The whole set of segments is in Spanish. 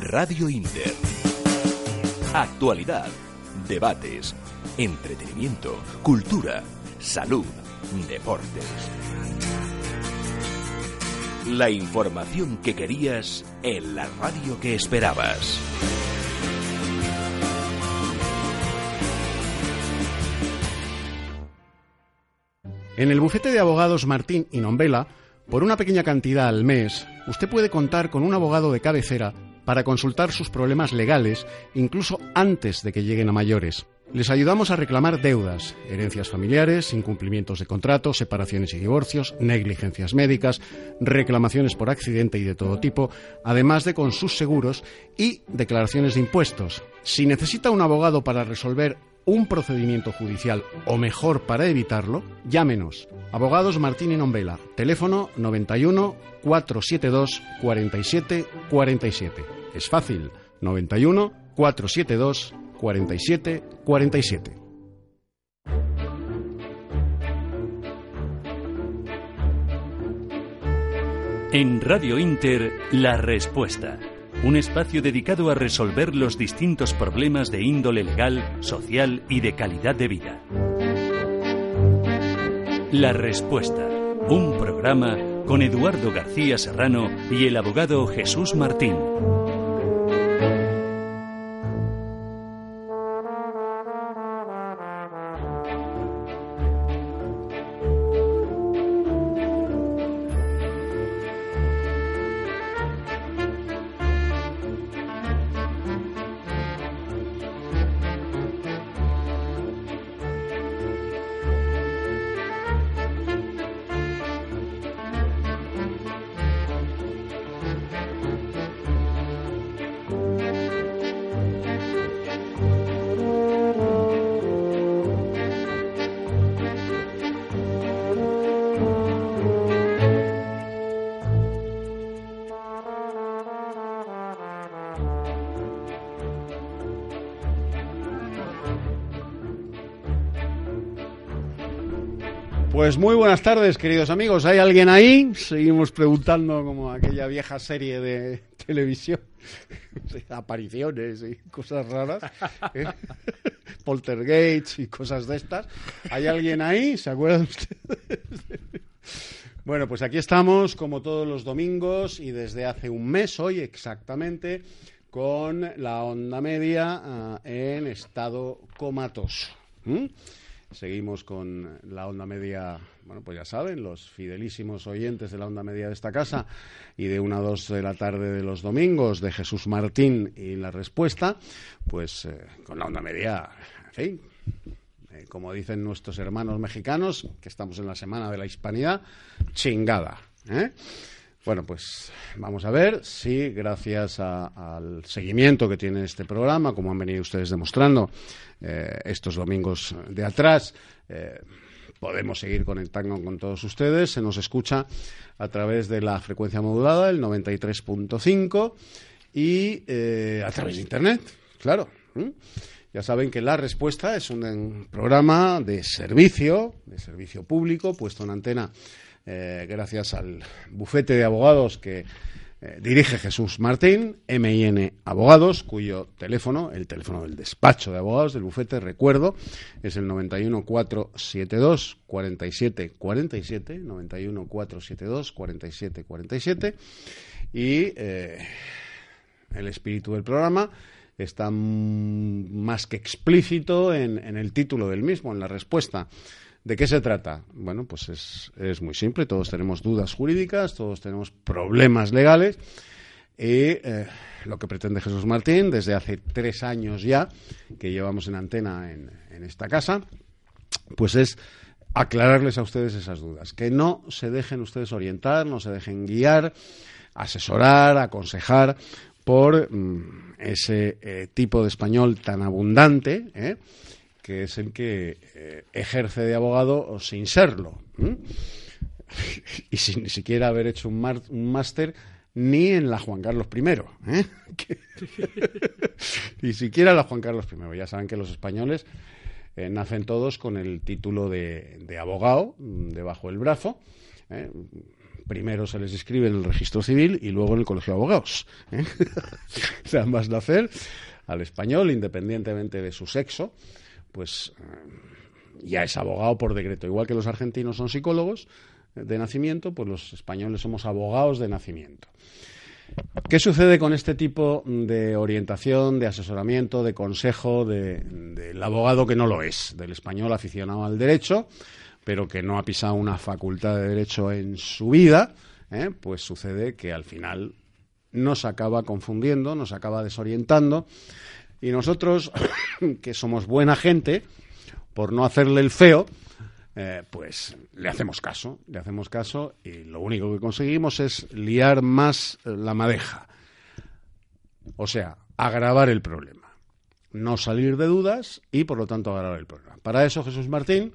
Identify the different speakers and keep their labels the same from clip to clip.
Speaker 1: Radio Inter. Actualidad, debates, entretenimiento, cultura, salud, deportes. La información que querías en la radio que esperabas.
Speaker 2: En el bufete de abogados Martín y Nombela, por una pequeña cantidad al mes, usted puede contar con un abogado de cabecera para consultar sus problemas legales, incluso antes de que lleguen a mayores. Les ayudamos a reclamar deudas, herencias familiares, incumplimientos de contratos, separaciones y divorcios, negligencias médicas, reclamaciones por accidente y de todo tipo, además de con sus seguros y declaraciones de impuestos. Si necesita un abogado para resolver un procedimiento judicial o mejor para evitarlo, llámenos. Abogados Martín y Nombela, teléfono 91 472 47 47. Es fácil, 91 472 47 47.
Speaker 1: En Radio Inter, La Respuesta. Un espacio dedicado a resolver los distintos problemas de índole legal, social y de calidad de vida. La Respuesta. Un programa con Eduardo García Serrano y el abogado Jesús Martín.
Speaker 2: Pues muy buenas tardes, queridos amigos. ¿Hay alguien ahí? Seguimos preguntando como aquella vieja serie de televisión. Apariciones y cosas raras. ¿eh? Poltergeist y cosas de estas. ¿Hay alguien ahí? ¿Se acuerdan ustedes? Bueno, pues aquí estamos como todos los domingos y desde hace un mes hoy exactamente con la onda media ah, en estado comatoso. Seguimos con la onda media, bueno, pues ya saben, los fidelísimos oyentes de la onda media de esta casa y de una a dos de la tarde de los domingos de Jesús Martín y la respuesta, pues eh, con la onda media, en fin, eh, como dicen nuestros hermanos mexicanos, que estamos en la semana de la hispanidad, chingada. ¿eh? Bueno, pues vamos a ver si gracias al seguimiento que tiene este programa, como han venido ustedes demostrando eh, estos domingos de atrás, eh, podemos seguir conectando con todos ustedes. Se nos escucha a través de la frecuencia modulada, el 93.5, y eh, a través de Internet, claro. Ya saben que La Respuesta es un programa de servicio, de servicio público, puesto en antena eh, gracias al bufete de abogados que Eh, dirige Jesús Martín, MIN Abogados, cuyo teléfono, el teléfono del despacho de abogados del bufete, recuerdo, es el 91 472 47 47, 91 472 47 47, y eh, el espíritu del programa está más que explícito en, en el título del mismo, en la respuesta. ¿De qué se trata? Bueno, pues es, es, muy simple. Todos tenemos dudas jurídicas, todos tenemos problemas legales. Y eh, lo que pretende Jesús Martín, desde hace tres años ya, que llevamos en antena en, en esta casa, pues es aclararles a ustedes esas dudas. Que no se dejen ustedes orientar, no se dejen guiar, asesorar, aconsejar por mm, ese eh, tipo de español tan abundante, ¿eh? Que es el que eh, ejerce de abogado sin serlo. y sin ni siquiera haber hecho un, máster ni en la Juan Carlos I. ¿eh? ni siquiera la Juan Carlos I. Ya saben que los españoles eh, nacen todos con el título de, de abogado mm, debajo del brazo. ¿eh? Primero se les inscribe en el registro civil y luego en el colegio de abogados. o sea, más nacer al español, independientemente de su sexo, pues eh, ya es abogado por decreto. Igual que los argentinos son psicólogos eh, de nacimiento, pues los españoles somos abogados de nacimiento. ¿Qué sucede con este tipo de orientación, de asesoramiento, de consejo del abogado que no lo es, del español aficionado al derecho, pero que no ha pisado una facultad de derecho en su vida? Eh? Pues sucede que al final nos acaba confundiendo, nos acaba desorientando y nosotros, que somos buena gente, por no hacerle el feo, eh, pues le hacemos caso, le hacemos caso y lo único que conseguimos es liar más la madeja. O sea, agravar el problema. No salir de dudas y, por lo tanto, agravar el problema. Para eso, Jesús Martín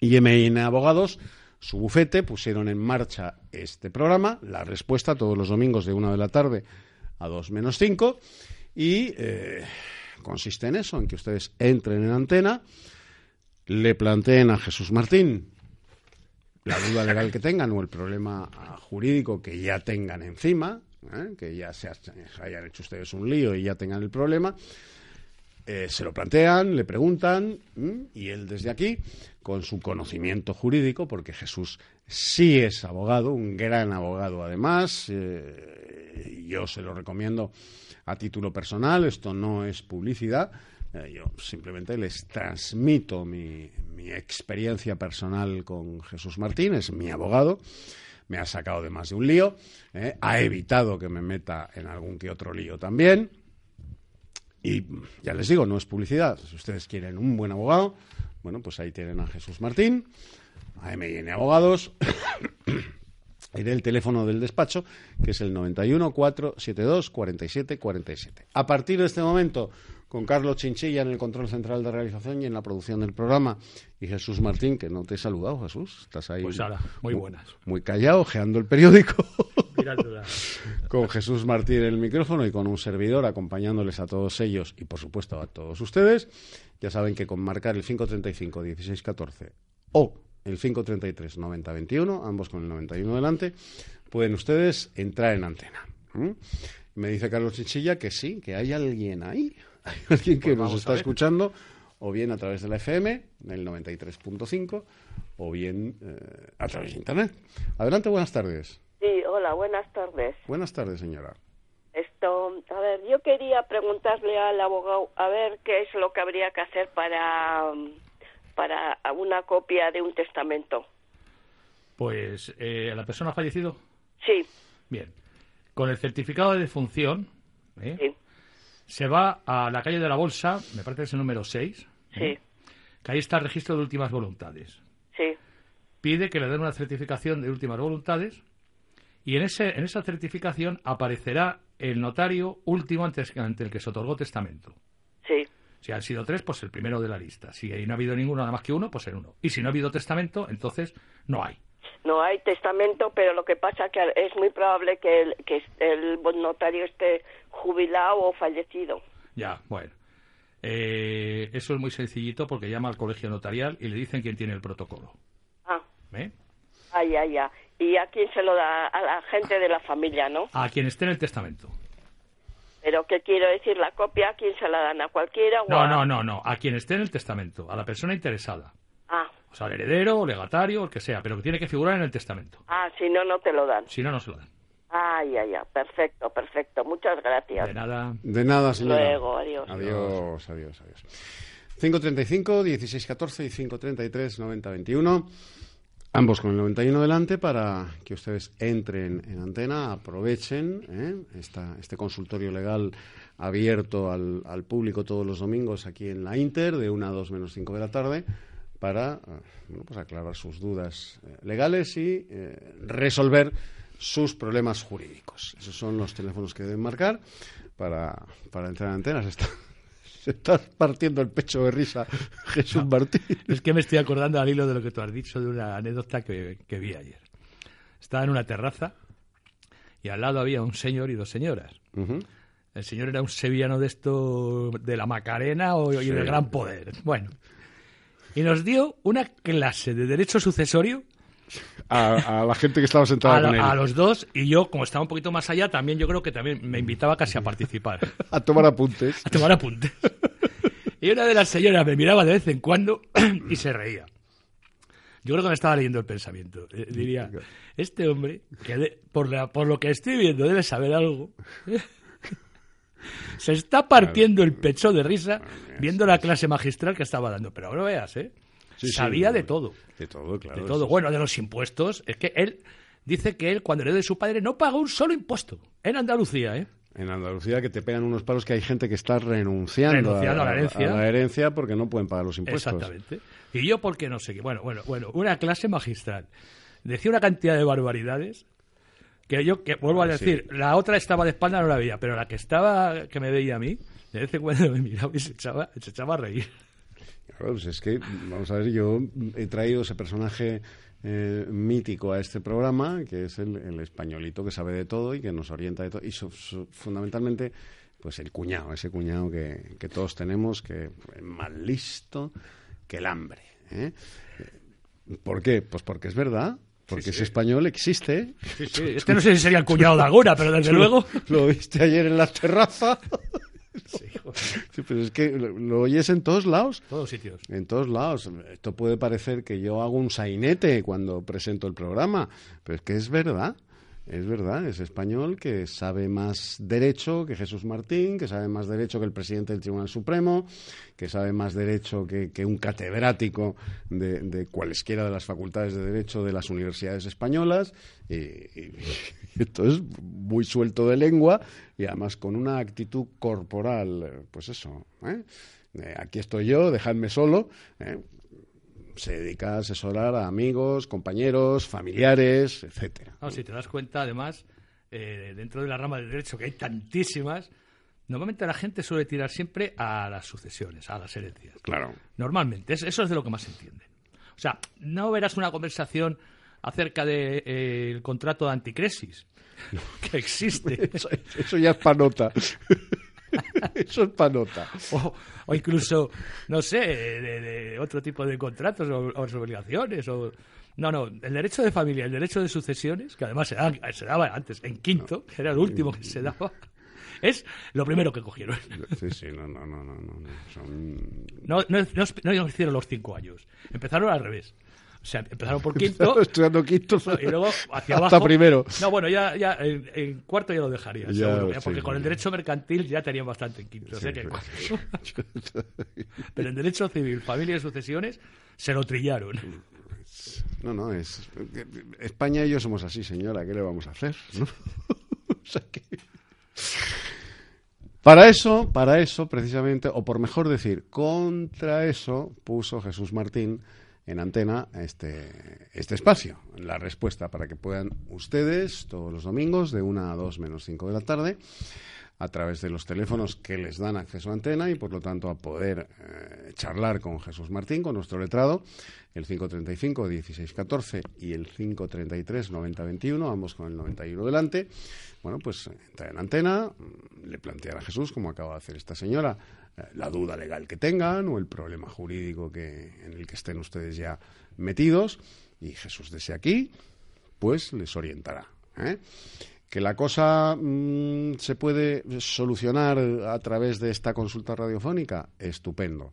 Speaker 2: y MIN Abogados, su bufete, pusieron en marcha este programa, la respuesta todos los domingos de una de la tarde a dos menos cinco y eh, consiste en eso, en que ustedes entren en antena, le planteen a Jesús Martín la duda legal que tengan o el problema jurídico que ya tengan encima, ¿eh? que ya se hayan hecho ustedes un lío y ya tengan el problema, eh, se lo plantean, le preguntan y él desde aquí, con su conocimiento jurídico, porque Jesús sí es abogado, un gran abogado además, yo se lo recomiendo a título personal, esto no es publicidad, eh, yo simplemente les transmito mi, experiencia personal con Jesús Martín, es mi abogado, me ha sacado de más de un lío, eh, ha evitado que me meta en algún que otro lío también. Y ya les digo, no es publicidad. Si ustedes quieren un buen abogado, bueno, pues ahí tienen a Jesús Martín, a MN Abogados. y del teléfono del despacho, que es el 91 472 47 47. A partir de este momento, con Carlos Chinchilla en el control central de realización y en la producción del programa, y Jesús Martín, que no te he saludado, Jesús, estás ahí.
Speaker 3: Pues ahora, muy buenas.
Speaker 2: Muy, callado, ojeando el periódico. con Jesús Martín en el micrófono y con un servidor acompañándoles a todos ellos y, por supuesto, a todos ustedes. Ya saben que con marcar el 535 1614 o el 533 9021, ambos con el 91 delante, pueden ustedes entrar en antena. Me dice Carlos Chinchilla que sí, que hay alguien ahí, hay alguien que pues nos está escuchando, o bien a través de la FM, el 93.5, o bien eh, a través de Internet. Adelante, buenas tardes.
Speaker 4: Sí, hola, buenas tardes.
Speaker 2: Buenas tardes, señora.
Speaker 4: Esto, a ver, yo quería preguntarle al abogado a ver qué es lo que habría que hacer para para una copia de un testamento.
Speaker 3: Pues, eh, ¿la persona ha fallecido?
Speaker 4: Sí.
Speaker 3: Bien. Con el certificado de defunción, ¿eh? se va a la calle de la Bolsa, me parece que es el número 6,
Speaker 4: ¿eh?
Speaker 3: sí. que ahí está el registro de últimas voluntades.
Speaker 4: Sí.
Speaker 3: Pide que le den una certificación de últimas voluntades y en, ese, en esa certificación aparecerá el notario último ante el que se otorgó testamento. Si han sido tres, pues el primero de la lista. Si no ha habido ninguno nada más que uno, pues el uno. Y si no ha habido testamento, entonces no hay.
Speaker 4: No hay testamento, pero lo que pasa que es muy probable que el, que el notario esté jubilado o fallecido.
Speaker 3: Ya, bueno. Eh, eso es muy sencillito porque llama al colegio notarial y le dicen quién tiene el protocolo.
Speaker 4: Ah.
Speaker 3: ¿Eh?
Speaker 4: Ah, ya, ya. ¿Y a quién se lo da? A la gente de la familia, ¿no?
Speaker 3: A quien esté en el testamento.
Speaker 4: Pero ¿qué quiero decir? ¿La copia a quién se la dan? ¿A cualquiera? O
Speaker 3: No,
Speaker 4: a-
Speaker 3: no, no, no. A quien esté en el testamento. A la persona interesada.
Speaker 4: Ah,
Speaker 3: O sea, al heredero, o legatario, el que sea. Pero que tiene que figurar en el testamento.
Speaker 4: ah, si no, no te lo dan.
Speaker 3: Si no, no se lo dan.
Speaker 4: Ah, ya, ya. Perfecto, perfecto. Muchas gracias.
Speaker 3: De nada.
Speaker 2: De nada, señora.
Speaker 4: Luego, adiós.
Speaker 2: Adiós, adiós, adiós. 535, 1614 y 533, 9021. Ambos con el 91 delante para que ustedes entren en antena, aprovechen ¿eh? esta- este consultorio legal abierto al, al público todos los domingos aquí en la Inter, de 1 a 2 menos 5 de la tarde, para eh, bueno, pues aclarar sus dudas eh, legales y eh, resolver sus problemas jurídicos. Esos son los teléfonos que deben marcar para, para entrar en antena. Se está, se está partiendo el pecho de risa Jesús Martín.
Speaker 3: Es que me estoy acordando al hilo de lo que tú has dicho de una anécdota que, que vi ayer. Estaba en una terraza y al lado había un señor y dos señoras. El señor era un sevillano de esto, de la Macarena o, y
Speaker 2: Sí.
Speaker 3: de gran poder. Bueno. Y nos dio una clase de derecho sucesorio
Speaker 2: a, a la gente que estaba sentada
Speaker 3: a,
Speaker 2: con él.
Speaker 3: a los dos y yo, como estaba un poquito más allá, también yo creo que también me invitaba casi a participar,
Speaker 2: a tomar apuntes.
Speaker 3: a tomar apuntes. Y una de las señoras me miraba de vez en cuando y se reía. Yo creo que me estaba leyendo el pensamiento. Eh, Diría, este hombre, que de- por, la- por lo que estoy viendo debe saber algo, se está partiendo el pecho de risa viendo la clase magistral que estaba dando. Pero ahora veas, ¿eh?
Speaker 2: Sí,
Speaker 3: Sabía de todo.
Speaker 2: De todo, claro.
Speaker 3: De todo. Bueno, de los impuestos. Es que él dice que él, cuando heredó de su padre, no pagó un solo impuesto. En Andalucía, ¿eh?
Speaker 2: En Andalucía que te pegan unos palos que hay gente que está renunciando,
Speaker 3: Renunciando a la herencia.
Speaker 2: a la herencia porque no pueden pagar los impuestos.
Speaker 3: Exactamente. Y yo, ¿por qué no sé qué? Bueno, bueno, bueno, una clase magistral. Decía una cantidad de barbaridades que yo, que vuelvo a
Speaker 2: Ah, sí.
Speaker 3: decir, la otra estaba de espalda, no la veía, pero la que estaba, que me veía a mí, de vez en cuando me miraba y se echaba, se echaba a reír.
Speaker 2: Pues es que, vamos a ver, yo he traído ese personaje eh, mítico a este programa, que es el, el españolito que sabe de todo y que nos orienta de todo. Y fundamentalmente, pues el cuñado, ese cuñado que, que todos tenemos, que es más listo que el hambre. ¿eh? ¿Por qué? Pues porque es verdad. Porque ese español existe.
Speaker 3: Este no sé si sería el cuñado de alguna, pero desde luego...
Speaker 2: Lo viste ayer en la terraza. Sí, pero es que lo, lo oyes en todos lados.
Speaker 3: Todos sitios.
Speaker 2: En todos lados. Esto puede parecer que yo hago un sainete cuando presento el programa, pero es que es verdad. Es verdad, es español que sabe más derecho que Jesús Martín, que sabe más derecho que el presidente del Tribunal Supremo, que sabe más derecho que, un catedrático de, de cualesquiera de las facultades de derecho de las universidades españolas. Y, y- y entonces, muy suelto de lengua y además con una actitud corporal, pues eso, ¿eh? Eh, aquí estoy yo, dejadme solo. ¿eh? Se dedica a asesorar a amigos, compañeros, familiares, etcétera.
Speaker 3: No, si te das cuenta, además, eh, dentro de la rama del derecho, que hay tantísimas, normalmente la gente suele tirar siempre a las sucesiones, a las herencias.
Speaker 2: Claro.
Speaker 3: Normalmente, es- eso es de lo que más se entiende. O sea, no verás una conversación acerca del contrato de anticresis, que existe,
Speaker 2: Eso, eso ya es panota. eso es panota.
Speaker 3: o, o incluso, no sé, de, de otro tipo de contratos o, o obligaciones, o... No, no, el derecho de familia, el derecho de sucesiones, que además se, da- se daba antes, en quinto, que era el último que se daba, es lo primero que cogieron.
Speaker 2: Sí, sí, no, no, no, no. no, no. Son...
Speaker 3: No, no, no, no hicieron los cinco años, empezaron al revés. O sea, empezaron por quinto
Speaker 2: Estudiando quinto.
Speaker 3: y luego hacia
Speaker 2: Hasta
Speaker 3: abajo.
Speaker 2: primero.
Speaker 3: No, bueno, ya, ya en, en cuarto ya lo dejaría,
Speaker 2: Ya,
Speaker 3: seguro, ya,
Speaker 2: sí,
Speaker 3: porque
Speaker 2: sí,
Speaker 3: con el derecho mercantil ya tenían bastante en quinto. o sea que. Pero en derecho civil, familia y sucesiones, se lo trillaron.
Speaker 2: No, no, es. España y yo somos así, señora, ¿qué le vamos a hacer? ¿no? O sea que- Para eso, para eso, precisamente, o por mejor decir, contra eso puso Jesús Martín en antena este, este espacio, la respuesta para que puedan ustedes todos los domingos de 1 a 2 menos 5 de la tarde a través de los teléfonos que les dan acceso a antena y por lo tanto a poder eh, charlar con Jesús Martín, con nuestro letrado, el 535 1614 y el 533 9021, ambos con el 91 delante. Bueno, pues entra en antena, mm, le plantear a Jesús, como acaba de hacer esta señora, la duda legal que tengan o el problema jurídico que, en el que estén ustedes ya metidos y Jesús desde aquí pues les orientará. ¿eh? Que la cosa mm, se puede solucionar a través de esta consulta radiofónica, estupendo.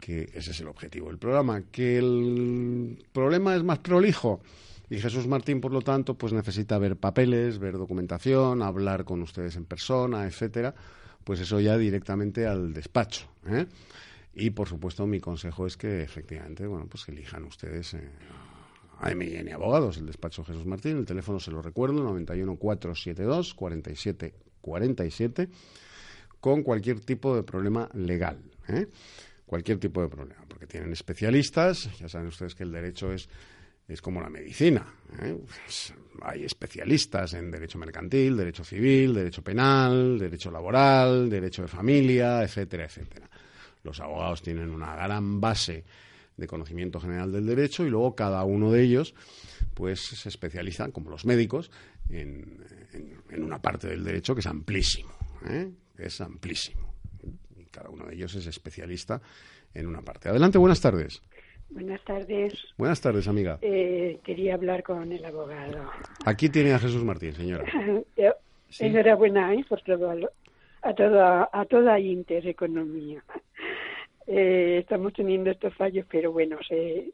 Speaker 2: Que ese es el objetivo del programa. Que el problema es más prolijo. Y Jesús Martín, por lo tanto, pues necesita ver papeles, ver documentación, hablar con ustedes en persona, etcétera. Pues eso ya directamente al despacho. ¿eh? Y por supuesto, mi consejo es que efectivamente, bueno, pues elijan ustedes eh, a MN Abogados, el despacho Jesús Martín. El teléfono se lo recuerdo, 91 472 47 47, con cualquier tipo de problema legal. ¿eh? Cualquier tipo de problema, porque tienen especialistas, ya saben ustedes que el derecho es es como la medicina. ¿eh? Pues hay especialistas en derecho mercantil, derecho civil, derecho penal, derecho laboral, derecho de familia, etcétera, etcétera. Los abogados tienen una gran base de conocimiento general del derecho y luego cada uno de ellos pues se especializan, como los médicos, en, una parte del derecho que es amplísimo, ¿eh? es amplísimo. Cada uno de ellos es especialista en una parte. Adelante, buenas tardes.
Speaker 5: Buenas tardes.
Speaker 2: Buenas tardes, amiga.
Speaker 5: Eh, quería hablar con el abogado.
Speaker 2: Aquí tiene a Jesús Martín, señora.
Speaker 5: Enhorabuena ¿eh? por todo, a toda, a toda Intereconomía. Eh, estamos teniendo estos fallos, pero bueno,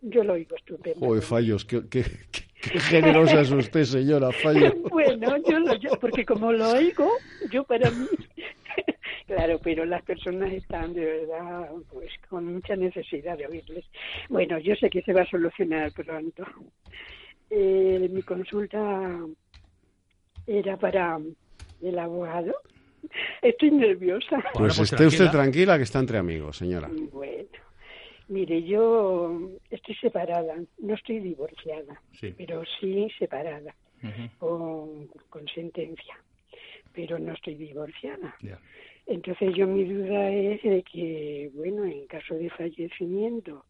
Speaker 5: yo lo oigo estupendo.
Speaker 2: Joder, fallos, qué, qué, qué, generosa es usted, señora, fallos.
Speaker 5: bueno, yo, lo, yo, porque como lo oigo, yo para mí Claro, pero las personas están de verdad pues con mucha necesidad de oírles. Bueno, yo sé que se va a solucionar pronto. Eh, mi consulta era para el abogado. Estoy nerviosa.
Speaker 2: Pues, pues esté usted tranquila que está entre amigos, señora.
Speaker 5: Bueno, mire, yo estoy separada, no estoy divorciada, pero sí separada con, con, sentencia, pero no estoy divorciada. Entonces yo mi duda es de que, bueno, en caso de fallecimiento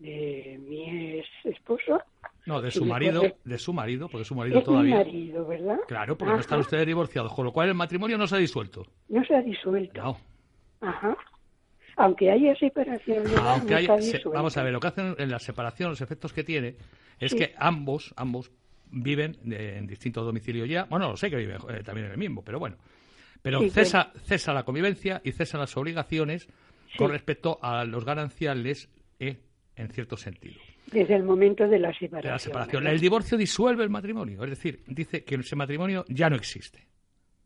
Speaker 5: de mi ex esposo...
Speaker 3: No, de su marido, de su marido, porque su marido todavía...
Speaker 5: Mi marido, ¿verdad?
Speaker 3: Claro, porque no están ustedes divorciados, con lo cual el matrimonio no se ha disuelto.
Speaker 5: No se ha disuelto.
Speaker 3: No.
Speaker 5: Ajá. Aunque haya separación Aunque
Speaker 3: Vamos a ver, lo que hacen en la separación, los efectos que tiene, es que ambos, ambos viven en distintos domicilios ya. Bueno, lo sé que viven eh, también en el mismo, pero bueno. Pero cesa, cesa la convivencia y cesa las obligaciones con respecto a los gananciales eh, en cierto sentido.
Speaker 5: Desde el momento de la separación.
Speaker 3: la separación. El divorcio disuelve el matrimonio, es decir, dice que ese matrimonio ya no existe.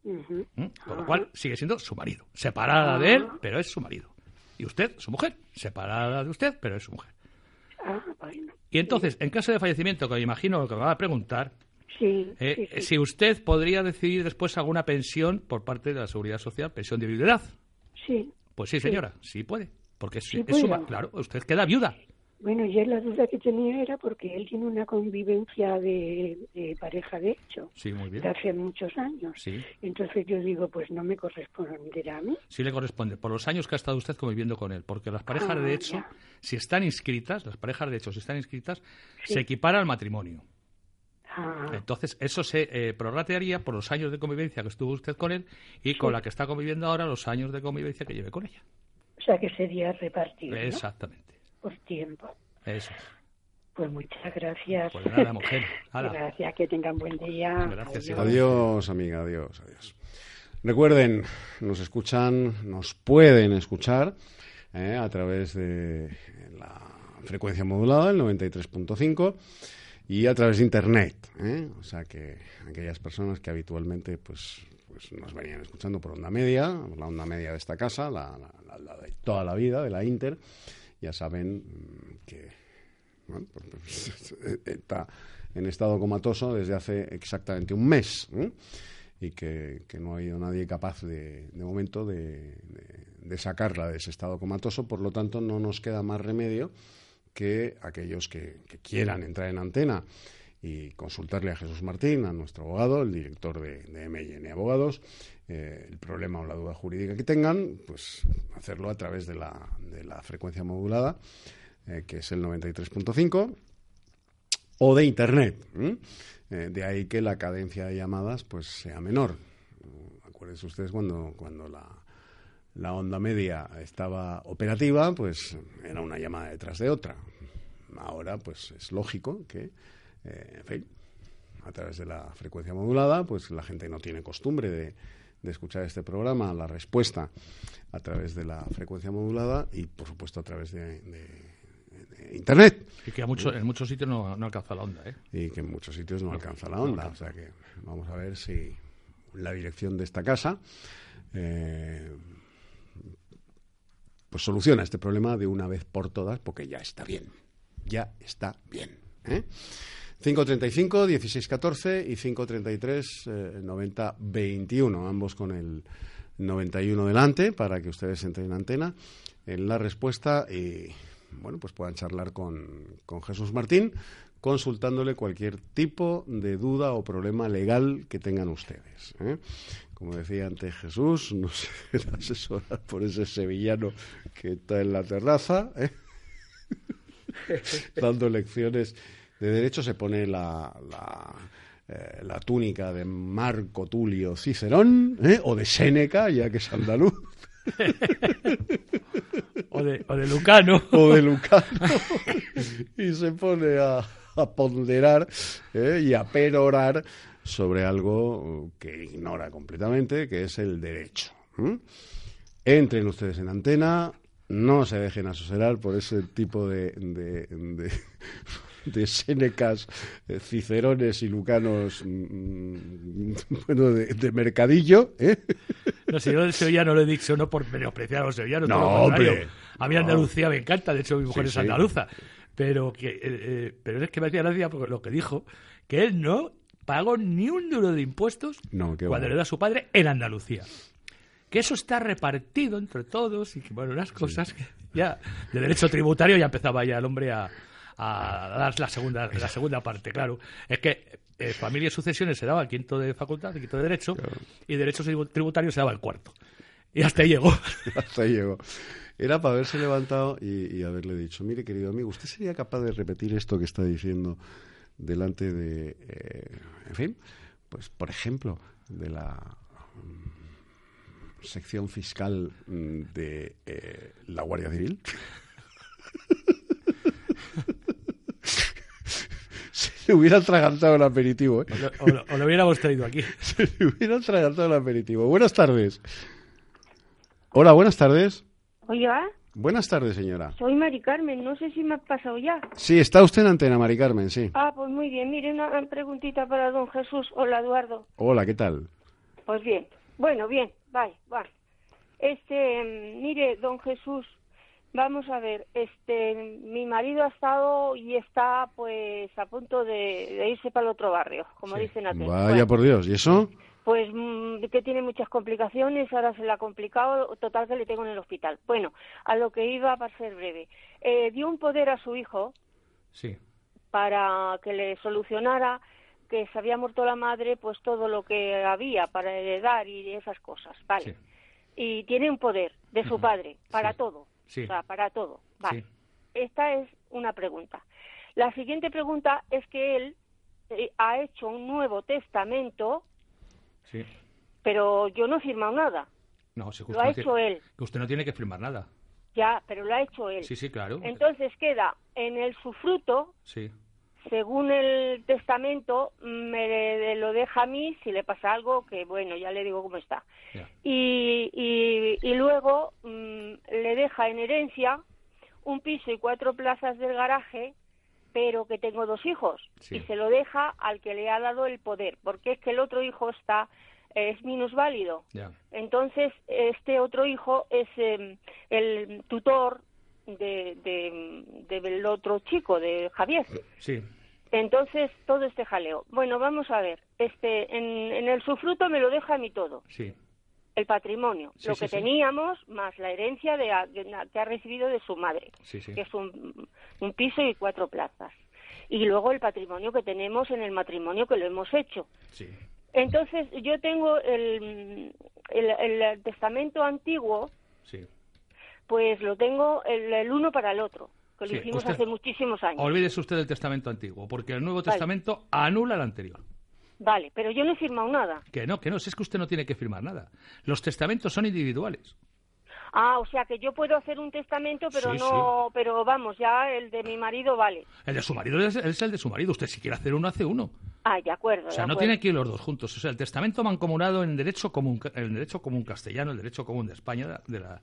Speaker 3: ¿Mm? Con lo cual sigue siendo su marido, separada de él, ah. pero es su marido. Y usted, su mujer, separada de usted, pero es su mujer.
Speaker 5: Ah,
Speaker 3: y entonces, en caso de fallecimiento, que me imagino que me va a preguntar,
Speaker 5: eh,
Speaker 3: sí, Si usted podría decidir después alguna pensión por parte de la Seguridad Social, pensión de viudedad.
Speaker 5: Sí.
Speaker 3: Pues sí, señora, sí, puede. Porque es, claro, usted queda viuda.
Speaker 5: Bueno, ya la duda que tenía era porque él tiene una convivencia de, pareja de hecho.
Speaker 3: Sí, muy bien.
Speaker 5: De hace muchos años.
Speaker 3: Sí.
Speaker 5: Entonces yo digo, pues no me corresponderá a mí.
Speaker 3: Sí le corresponde, por los años que ha estado usted conviviendo con él. Porque las parejas de ah, hecho, si están inscritas, las parejas de hecho, si están inscritas, se equipara al matrimonio.
Speaker 5: Ah.
Speaker 3: Entonces, eso se eh, prorratearía por los años de convivencia que estuvo usted con él y con la que está conviviendo ahora los años de convivencia que lleve con ella.
Speaker 5: O sea, que sería repartido.
Speaker 3: Exactamente.
Speaker 5: Por tiempo.
Speaker 3: Eso
Speaker 5: Pues muchas gracias.
Speaker 3: Pues nada, mujer.
Speaker 5: Gracias, que tengan buen día.
Speaker 3: Gracias.
Speaker 2: Adiós, amiga, adiós, adiós. Recuerden, nos escuchan, nos pueden escuchar eh, a través de la frecuencia modulada, el 93.5 y a través de internet. ¿eh? O sea que aquellas personas que habitualmente pues, pues nos venían escuchando por onda media, la onda media de esta casa, la, de toda la vida, de la Inter, ya saben mm, que bueno, pues, está en estado comatoso desde hace exactamente un mes. y que, no ha habido nadie capaz de, de momento de, de, sacarla de ese estado comatoso, por lo tanto no nos queda más remedio que aquellos que, quieran entrar en antena y consultarle a Jesús Martín, a nuestro abogado, el director de, de MN Abogados, eh, el problema o la duda jurídica que tengan, pues hacerlo a través de la, de la frecuencia modulada, eh, que es el 93.5, o de Internet. Eh, de ahí que la cadencia de llamadas pues sea menor. Acuérdense ustedes cuando, cuando la, la onda media estaba operativa, pues era una llamada detrás de otra. Ahora, pues es lógico que, eh, en fin, a través de la frecuencia modulada, pues la gente no tiene costumbre de, de escuchar este programa, la respuesta a través de la frecuencia modulada y, por supuesto, a través de, de- Internet.
Speaker 3: Y que a mucho- en muchos sitios no, no alcanza la onda, ¿eh?
Speaker 2: y que en muchos sitios no alcanza la onda. O sea que vamos a ver si la dirección de esta casa eh, pues soluciona este problema de una vez por todas, porque ya está bien. Ya está bien. ¿eh? 535 1614 y 533 eh, 90 21, ambos con el 91 delante para que ustedes entren en antena en la respuesta y bueno, pues puedan charlar con, con Jesús Martín consultándole cualquier tipo de duda o problema legal que tengan ustedes. ¿eh? Como decía antes Jesús, no dejen asesorar por ese sevillano que está en la terraza, ¿eh? dando lecciones de derecho. Se pone la, la, eh, la túnica de Marco Tulio Cicerón ¿eh? o de Séneca, ya que es andaluz.
Speaker 3: O de, o de Lucano.
Speaker 2: o de Lucano y se pone a, a ponderar ¿eh? y a perorar sobre algo que ignora completamente, que es el derecho. ¿m? Entren ustedes en antena, no se dejen asesorar por ese tipo de, de, de, de Sénecas, eh, Cicerones y Lucanos, mm, bueno, de, de mercadillo, ¿eh?
Speaker 3: No sé, yo del sevillano lo he dicho no por menospreciar a los sevillanos,
Speaker 2: No, hombre.
Speaker 3: A mí
Speaker 2: No.
Speaker 3: Andalucía me encanta, de hecho mi mujer
Speaker 2: Sí,
Speaker 3: es
Speaker 2: sí.
Speaker 3: andaluza. Pero, que, eh, pero es que me hacía gracia porque lo que dijo, que él no pagó ni un duro de impuestos
Speaker 2: No,
Speaker 3: cuando
Speaker 2: va.
Speaker 3: le da a su padre en Andalucía. Que eso está repartido entre todos y que, bueno, unas cosas que ya de derecho tributario ya empezaba ya el hombre a, a dar la segunda, la segunda parte, claro. Es que eh, familia y sucesiones se daba el quinto de facultad, el quinto de derecho, y derecho tributario se daba el cuarto. Y hasta ahí llegó.
Speaker 2: Hasta ahí llegó. Era para haberse levantado y, y haberle dicho, mire querido amigo, ¿usted sería capaz de repetir esto que está diciendo delante de, eh, en fin, pues por ejemplo, de la mm, sección fiscal mm, de eh, la Guardia Civil? Se le hubiera atragantado el aperitivo, ¿eh?
Speaker 3: O lo, o lo- o lo hubiéramos traído aquí.
Speaker 2: Se le hubiera atragantado el aperitivo. Buenas tardes. Hola, buenas tardes.
Speaker 6: Oiga,
Speaker 2: Buenas tardes, señora.
Speaker 6: soy Mari Carmen, no sé si me ha pasado ya.
Speaker 2: Sí, está usted en antena, Mari Carmen, sí.
Speaker 6: Ah, pues muy bien, mire una preguntita para don Jesús. Hola, Eduardo.
Speaker 2: Hola, ¿qué tal?
Speaker 6: Pues bien, bueno, bien, bye, va. Este, mm, mire, don Jesús, vamos a ver, este, mi marido ha estado y está, pues, a punto de, de irse para el otro barrio, como
Speaker 3: Sí.
Speaker 6: dicen aquí.
Speaker 2: Vaya
Speaker 6: Bueno,
Speaker 2: por Dios, ¿y eso?
Speaker 6: Pues mm, que tiene muchas complicaciones, ahora se le ha complicado, total que le tengo en el hospital. Bueno, a lo que iba para ser breve. Eh, dio un poder a su hijo
Speaker 3: Sí.
Speaker 6: para que le solucionara que se había muerto la madre, pues todo lo que había para heredar y esas cosas, ¿vale?
Speaker 3: Sí.
Speaker 6: Y tiene un poder de su padre para
Speaker 3: Sí.
Speaker 6: todo,
Speaker 3: Sí.
Speaker 6: o sea, para todo, vale. Esta es una pregunta. La siguiente pregunta es que él eh, ha hecho un nuevo testamento,
Speaker 3: Sí.
Speaker 6: pero yo no he firmado nada.
Speaker 3: No, si
Speaker 6: Lo ha hecho él,
Speaker 3: que usted no tiene que firmar nada.
Speaker 6: ya, pero lo ha hecho él.
Speaker 3: Sí, sí, claro.
Speaker 6: Entonces queda en el sufruto
Speaker 3: Sí.
Speaker 6: según el testamento, me lo deja a mí si le pasa algo, que bueno, ya le digo cómo está.
Speaker 3: Ya.
Speaker 6: Y, y, y luego mm, le deja en herencia un piso y cuatro plazas del garaje, pero que tengo dos hijos.
Speaker 3: Sí.
Speaker 6: Y se lo deja al que le ha dado el poder, porque es que el otro hijo está es minusválido.
Speaker 3: Ya.
Speaker 6: Entonces, este otro hijo es eh, el tutor de, de- del otro chico, de Javier.
Speaker 3: Sí.
Speaker 6: Entonces, todo este jaleo. Bueno, vamos a ver. Este, en, en el sufruto me lo deja a mí todo.
Speaker 3: Sí.
Speaker 6: El patrimonio,
Speaker 3: Sí,
Speaker 6: lo
Speaker 3: sí,
Speaker 6: que
Speaker 3: sí.
Speaker 6: teníamos, más la herencia de, que ha recibido de su madre, que es un, un piso y cuatro plazas. Y luego el patrimonio que tenemos en el matrimonio que lo hemos hecho. Entonces, yo tengo el, el, el testamento antiguo,
Speaker 3: Sí.
Speaker 6: pues lo tengo el, el uno para el otro, que lo hicimos
Speaker 3: usted-
Speaker 6: hace muchísimos años.
Speaker 3: Olvídese usted del testamento antiguo, porque el Nuevo
Speaker 6: Vale.
Speaker 3: Testamento anula el anterior.
Speaker 6: Vale, pero yo no he firmado nada.
Speaker 3: Que no, que no, si es que usted no tiene que firmar nada. Los testamentos son individuales.
Speaker 6: Ah, o sea que yo puedo hacer un testamento, pero
Speaker 3: Sí,
Speaker 6: no, pero vamos, ya el de mi marido vale.
Speaker 3: El de su marido es, es el de su marido. Usted si quiere hacer uno, hace uno.
Speaker 6: Ah, de acuerdo.
Speaker 3: O sea, no tiene que ir los dos juntos. O sea, el testamento mancomunado en derecho común, en derecho común castellano, el derecho común de España, de la,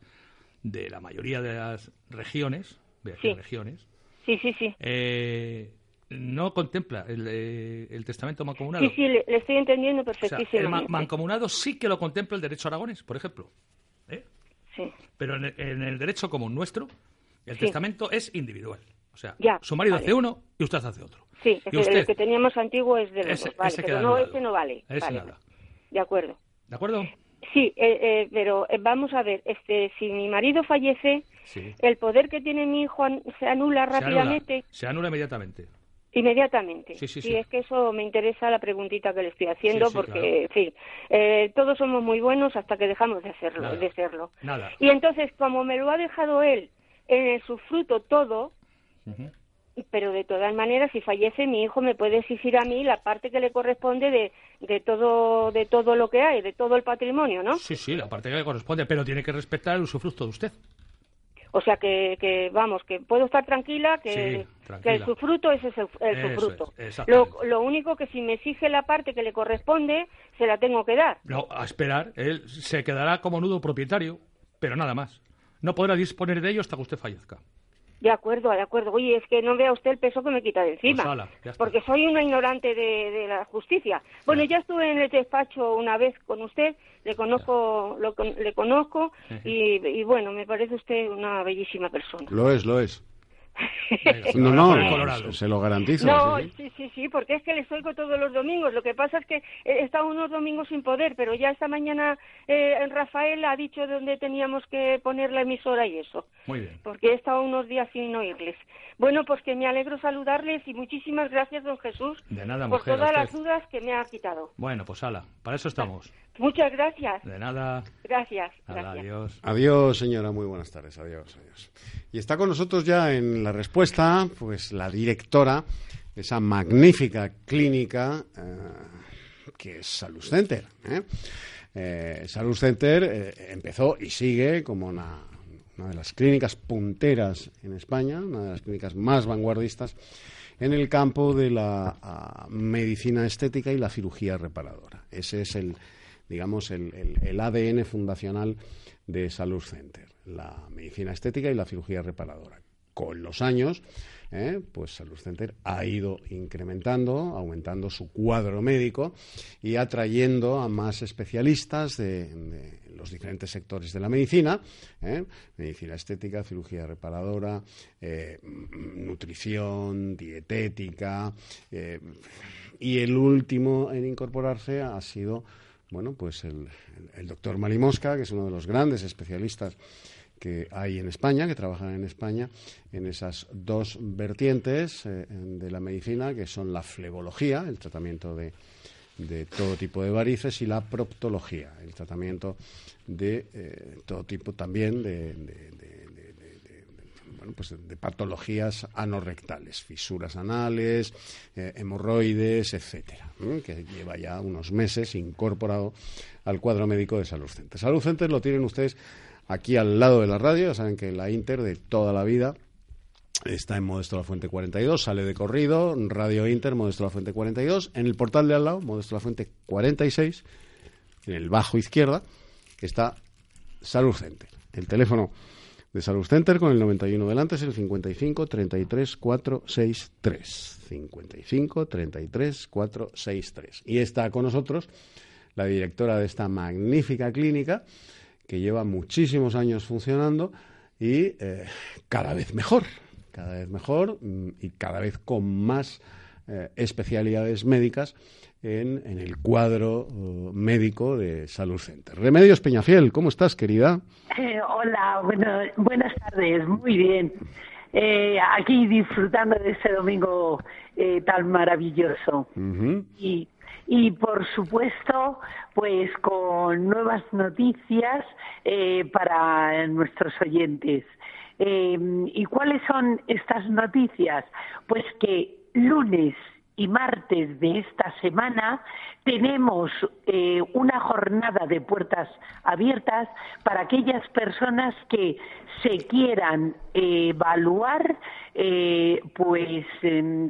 Speaker 3: de la mayoría de las regiones, de
Speaker 6: Sí.
Speaker 3: regiones,
Speaker 6: Sí, sí, sí.
Speaker 3: eh, no contempla el, eh, el testamento mancomunado.
Speaker 6: Sí, sí, le, le estoy entendiendo
Speaker 3: O sea, el
Speaker 6: perfectísimamente.
Speaker 3: ma- mancomunado sí que lo contempla el derecho aragonés, por ejemplo. ¿eh?
Speaker 6: Sí.
Speaker 3: Pero en el, en el derecho común nuestro, el
Speaker 6: Sí.
Speaker 3: testamento es individual. O sea,
Speaker 6: Ya,
Speaker 3: su marido
Speaker 6: vale.
Speaker 3: hace uno y usted hace otro.
Speaker 6: Sí,
Speaker 3: Y usted-
Speaker 6: el que teníamos antiguo es de los
Speaker 3: Ese-
Speaker 6: dos, vale,
Speaker 3: ese
Speaker 6: pero no, ese no vale.
Speaker 3: Ese
Speaker 6: vale,
Speaker 3: nada.
Speaker 6: De acuerdo.
Speaker 3: ¿De acuerdo?
Speaker 6: Sí, eh, eh, pero eh, vamos a ver, este, si mi marido fallece,
Speaker 3: Sí.
Speaker 6: el poder que tiene mi hijo an- se anula
Speaker 3: Se
Speaker 6: rápidamente,
Speaker 3: anula, se anula inmediatamente.
Speaker 6: Inmediatamente.
Speaker 3: Sí, sí, sí.
Speaker 6: es que eso me interesa la preguntita que le estoy haciendo,
Speaker 3: Sí, sí,
Speaker 6: porque,
Speaker 3: claro.
Speaker 6: en fin, eh, todos somos muy buenos hasta que dejamos de hacerlo,
Speaker 3: Nada.
Speaker 6: de serlo.
Speaker 3: Nada.
Speaker 6: Y entonces, como me lo ha dejado él en su fruto todo, pero de todas maneras si fallece mi hijo me puede exigir a mí la parte que le corresponde de, de todo de todo lo que hay de todo el patrimonio no
Speaker 3: Sí, sí, la parte que le corresponde, pero tiene que respetar el usufructo de usted.
Speaker 6: O sea que, que vamos que puedo estar tranquila que,
Speaker 3: Sí,
Speaker 6: que
Speaker 3: tranquila.
Speaker 6: el sufruto es ese- el
Speaker 3: Eso
Speaker 6: sufruto
Speaker 3: es,
Speaker 6: lo, lo único que si me exige la parte que le corresponde se la tengo que dar
Speaker 3: No, a esperar. Él se quedará como nudo propietario, pero nada más. No podrá disponer de ello hasta que usted fallezca.
Speaker 6: De acuerdo, de acuerdo. Oye, es que no vea usted el peso que me quita de encima.
Speaker 3: Pues ala,
Speaker 6: porque soy una ignorante de, de la justicia. Bueno, ya estuve en el despacho una vez con usted, le conozco, lo con- le conozco y, y bueno, me parece usted una bellísima persona.
Speaker 2: Lo es, lo es. No, no, se lo garantizo.
Speaker 6: No,
Speaker 2: sí, sí.
Speaker 6: sí, porque es que les oigo todos los domingos. Lo que pasa es que he estado unos domingos sin poder, pero ya esta mañana eh, Rafael ha dicho dónde teníamos que poner la emisora y eso.
Speaker 3: Muy bien.
Speaker 6: porque he estado unos días sin oírles. Bueno, pues que me alegro saludarles y muchísimas gracias, don Jesús,
Speaker 3: De nada,
Speaker 6: por
Speaker 3: mujer.
Speaker 6: todas las dudas que me ha quitado.
Speaker 3: Bueno, pues ala, para eso estamos.
Speaker 6: Muchas gracias,
Speaker 3: De nada.
Speaker 6: gracias,
Speaker 3: adiós.
Speaker 2: Adiós, señora, muy buenas tardes. Adiós, adiós. Y está con nosotros ya en la respuesta, pues la directora de esa magnífica clínica eh, que es Salud Center. ¿eh? Eh, Salud Center eh, empezó y sigue como una, una de las clínicas punteras en España, una de las clínicas más vanguardistas en el campo de la ah, medicina estética y la cirugía reparadora. Ese es el, digamos, el, ADN fundacional de Salud Center, la medicina estética y la cirugía reparadora. Con los años, ¿eh? pues Salud Center ha ido incrementando, aumentando su cuadro médico y atrayendo a más especialistas de, los diferentes sectores de la medicina, ¿eh? medicina estética, cirugía reparadora, eh, nutrición, dietética, eh, y el último en incorporarse ha sido bueno, pues el, el- doctor Malimosca, que es uno de los grandes especialistas que hay en España, que trabajan en España, en esas dos vertientes eh, de la medicina, que son la flebología, el tratamiento de, todo tipo de varices, y la proptología, el tratamiento de eh, todo tipo también de- de- pues de patologías anorrectales, fisuras anales, eh, hemorroides, etcétera, que lleva ya unos meses incorporado al cuadro médico de Salud Center. Salud Center lo tienen ustedes aquí al lado de la radio, ya saben que la Inter de toda la vida está en Modesto La Fuente 42, sale de corrido, Radio Inter, Modesto La Fuente 42, en el portal de al lado, Modesto La Fuente 46, en el bajo izquierda, está Salud Center. El teléfono de Salud Center con el 91 delante es el 55 33 463. 55 33 463. Y está con nosotros la directora de esta magnífica clínica que lleva muchísimos años funcionando y eh, cada vez mejor, cada vez mejor mm, y cada vez con más eh, especialidades médicas en, en el cuadro eh, médico de Salud Center. Remedios Peñafiel, ¿cómo estás, querida?
Speaker 7: Eh, hola, bueno, buenas tardes, muy bien. Eh, aquí disfrutando de este domingo eh, tan maravilloso. Y, y por supuesto, pues con nuevas noticias eh, para nuestros oyentes. Eh, ¿Y cuáles son estas noticias? Pues que lunes y martes de esta semana tenemos eh, una jornada de puertas abiertas para aquellas personas que se quieran evaluar eh, pues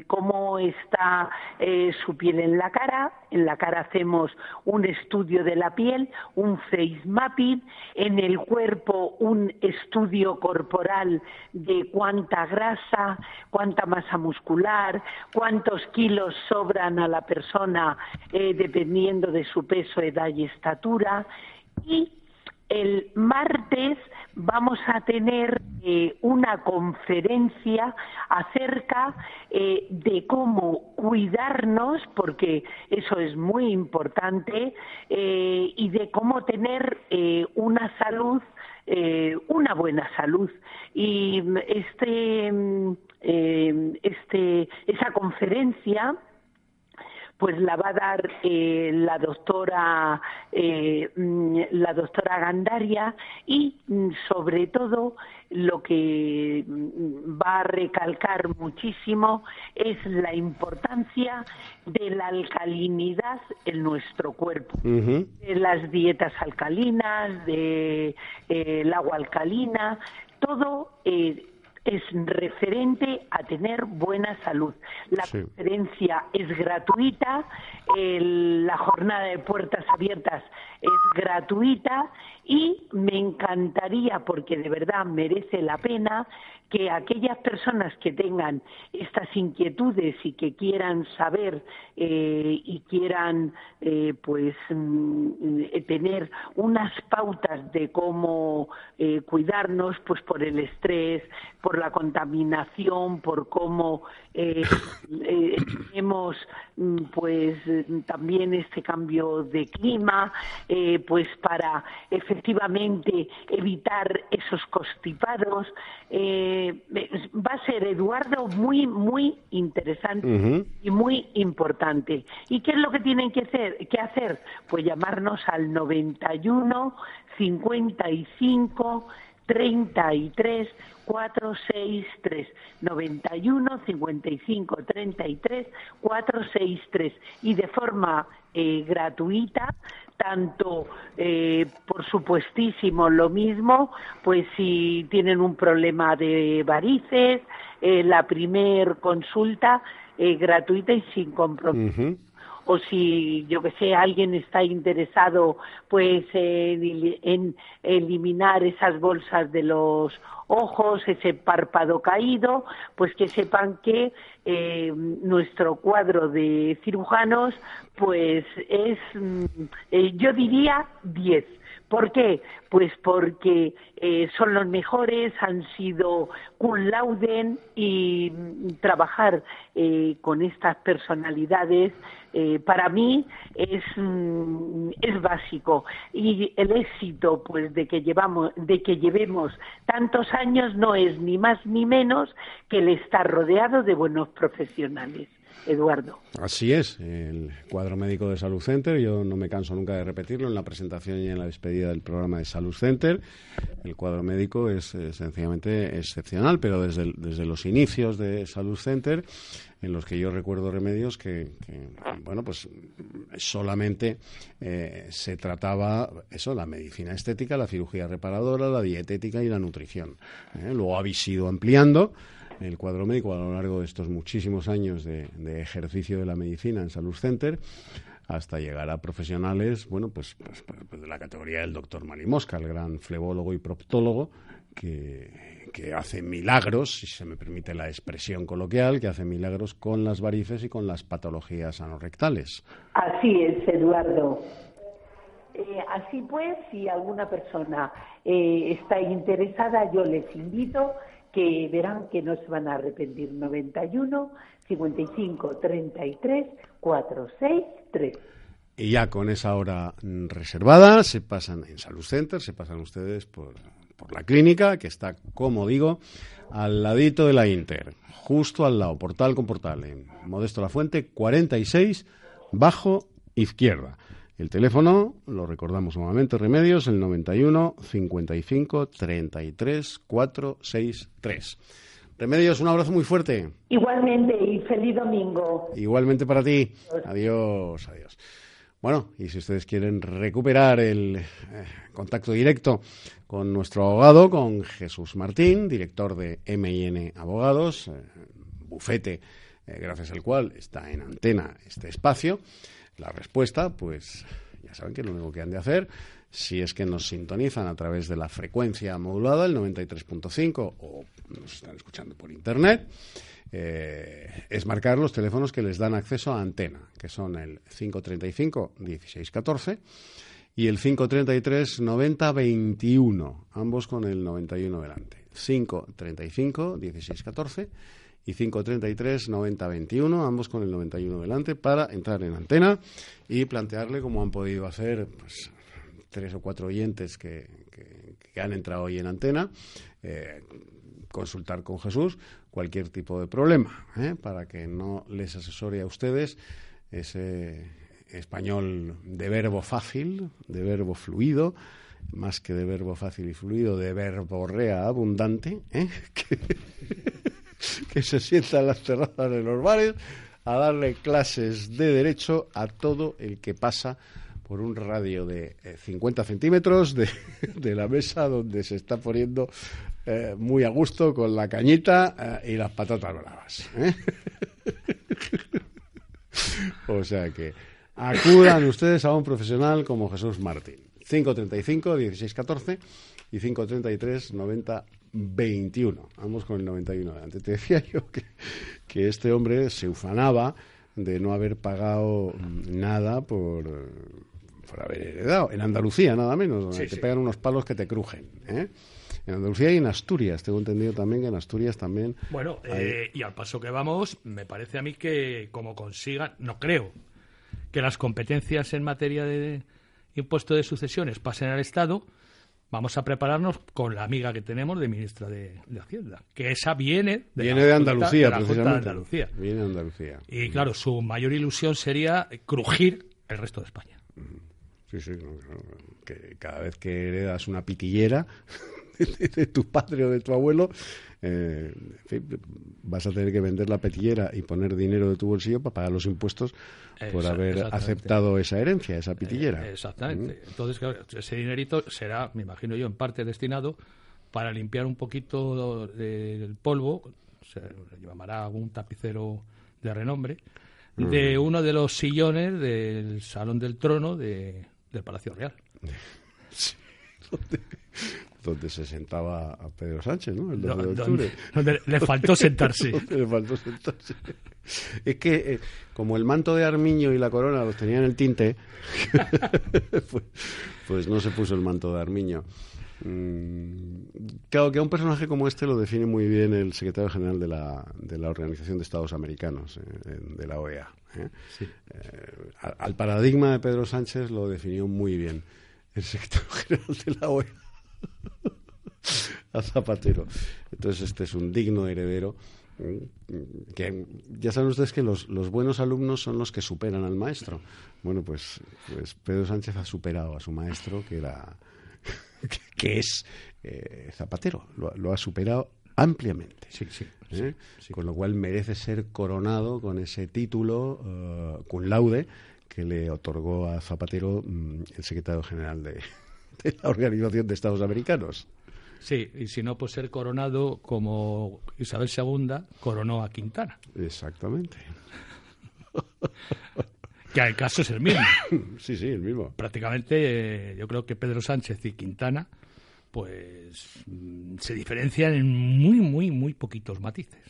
Speaker 7: cómo está eh, su piel en la cara. En la cara hacemos un estudio de la piel, un face mapping, en el cuerpo un estudio corporal de cuánta grasa, cuánta masa muscular, cuántos kilos sobran a la persona eh, dependiendo de su peso, edad y estatura. Y el martes vamos a tener eh, una conferencia acerca eh, de cómo cuidarnos, porque eso es muy importante, eh, y de cómo tener una salud, una buena salud. Y este, este, esa conferencia pues la va a dar eh, la doctora eh, mm, la doctora Gandaria y mm, sobre todo lo que mm, va a recalcar muchísimo es la importancia de la alcalinidad en nuestro cuerpo, de las dietas alcalinas, de eh, el agua alcalina, todo es referente a tener buena salud. La conferencia es gratuita, la jornada de puertas abiertas es gratuita y me encantaría, porque de verdad merece la pena, que aquellas personas que tengan estas inquietudes y que quieran saber eh, y quieran eh, pues mm, tener unas pautas de cómo eh, cuidarnos pues por el estrés por la contaminación por cómo tenemos mm, pues también este cambio de clima pues para efectivamente evitar esos constipados va a ser Eduardo muy muy interesante y muy importante. ¿Y qué es lo que tienen que hacer? Que hacer? Pues llamarnos al 91 55 33 463 91 55 33 463 y de forma eh, gratuita tanto eh, por supuestísimo lo mismo pues si tienen un problema de varices eh, la primer consulta eh, gratuita y sin compromiso. O si, yo que sé, alguien está interesado pues en, eliminar esas bolsas de los ojos, ese párpado caído, pues que sepan que eh, nuestro cuadro de cirujanos pues es, mm, eh, yo diría 10 ¿Por qué? Pues porque eh, son los mejores, han sido cum lauden y mm, trabajar eh, con estas personalidades eh, para mí es, mm, es básico y el éxito pues de que llevamos de que llevemos tantos años no es ni más ni menos que el estar rodeado de buenos profesionales. Eduardo.
Speaker 2: Así es, el cuadro médico de Salud Center, yo no me canso nunca de repetirlo en la presentación y en la despedida del programa de Salud Center. El cuadro médico es eh, sencillamente excepcional, pero desde, desde los inicios de Salud Center, en los que yo recuerdo remedios que, bueno, pues solamente eh, se trataba eso, la medicina estética, la cirugía reparadora, la dietética y la nutrición. ¿eh? Luego habéis ampliando el cuadro médico a lo largo de estos muchísimos años de, ejercicio de la medicina en Salud Center hasta llegar a profesionales, bueno, pues, pues, pues, pues de la categoría del doctor Marimosca, el gran flebólogo y proctólogo, que, que, hace milagros, si se me permite la expresión coloquial, que hace milagros con las varices y con las patologías anorrectales.
Speaker 7: Así es, Eduardo. Eh, así pues, si alguna persona eh, está interesada, yo les invito que verán que no se van a arrepentir. 91 55 33 463.
Speaker 2: Y ya con esa hora reservada se pasan en Salud Center, se pasan ustedes por, por la clínica, que está, como digo, al ladito de la Inter, justo al lado, portal con portal, en Modesto La Fuente, 46, bajo izquierda. El teléfono, lo recordamos nuevamente, Remedios, el 91 55 33 463. Remedios, un abrazo muy fuerte.
Speaker 7: Igualmente y feliz domingo.
Speaker 2: Igualmente para ti. Adiós, adiós. Bueno, y si ustedes quieren recuperar el eh, contacto directo con nuestro abogado, con Jesús Martín, director de MIN Abogados, eh, bufete eh, gracias al cual está en antena este espacio, la respuesta, pues ya saben que lo único que han de hacer, si es que nos sintonizan a través de la frecuencia modulada, el 93.5, o nos están escuchando por internet, eh, es marcar los teléfonos que les dan acceso a antena, que son el 535 1614 y el 533 90 21, ambos con el 91 delante. 535 1614 y 533 90 21, ambos con el 91 delante, para entrar en antena y plantearle como han podido hacer pues, tres o cuatro oyentes que, han entrado hoy en antena, eh, consultar con Jesús cualquier tipo de problema, ¿eh? para que no les asesore a ustedes ese español de verbo fácil, de verbo fluido, más que de verbo fácil y fluido, de verbo rea abundante, ¿eh? se sienta en las terrazas de los bares a darle clases de derecho a todo el que pasa por un radio de 50 eh, centímetros de, de, la mesa donde se está poniendo eh, muy a gusto con la cañita eh, y las patatas bravas. o sea que acudan ustedes a un profesional como Jesús Martín. 535 1614 y 533 90 21. Vamos con el 91 adelante. Te decía yo que, que este hombre se ufanaba de no haber pagado nada por, por haber heredado. En Andalucía, nada menos, donde te pegan unos palos que te crujen. ¿eh? En Andalucía y en Asturias, tengo entendido también que en Asturias también.
Speaker 3: Bueno, eh, y al paso que vamos, me parece a mí que como consigan, no creo, que las competencias en materia de impuesto de sucesiones pasen al Estado, vamos a prepararnos con la amiga que tenemos de ministra de, Hacienda, que esa viene
Speaker 2: de, viene de Andalucía,
Speaker 3: de
Speaker 2: precisamente.
Speaker 3: Andalucía.
Speaker 2: Viene de Andalucía.
Speaker 3: Y claro, su mayor ilusión sería crujir el resto de España.
Speaker 2: Sí, sí, que cada vez que heredas una pitillera de, tu padre o de tu abuelo, eh, vas a tener que vender la pitillera y poner dinero de tu bolsillo para pagar los impuestos por haber aceptado esa herencia, esa pitillera.
Speaker 3: Eh, exactamente. Mm. Entonces, claro, ese dinerito será, me imagino yo, en parte destinado para limpiar un poquito del polvo, se llamará algún tapicero de renombre, de mm. uno de los sillones del Salón del Trono de, del Palacio Real.
Speaker 2: Sí donde se sentaba a Pedro Sánchez, ¿no? El de octubre.
Speaker 3: Donde, le faltó sentarse.
Speaker 2: le faltó sentarse. Es que, eh, como el manto de Armiño y la corona los tenía en el tinte, pues, pues, no se puso el manto de Armiño. Mm, claro que a un personaje como este lo define muy bien el secretario general de la, de la Organización de Estados Americanos, eh, de la OEA. ¿eh? al paradigma de Pedro Sánchez lo definió muy bien el secretario general de la OEA a Zapatero. Entonces este es un digno heredero. Mm, que ya saben ustedes que los, los, buenos alumnos son los que superan al maestro. Bueno, pues, pues Pedro Sánchez ha superado a su maestro, que era que es eh, Zapatero. Lo, ha superado ampliamente.
Speaker 3: Sí, sí,
Speaker 2: ¿Eh? Con lo cual merece ser coronado con ese título uh, cum laude que le otorgó a Zapatero mm, el secretario general de, de la Organización de Estados Americanos.
Speaker 3: Sí, y si no, pues ser coronado como Isabel II coronó a Quintana.
Speaker 2: Exactamente.
Speaker 3: que el caso es el mismo.
Speaker 2: sí, sí, el mismo.
Speaker 3: Prácticamente eh, yo creo que Pedro Sánchez y Quintana pues mm, se diferencian en muy, muy, muy poquitos matices.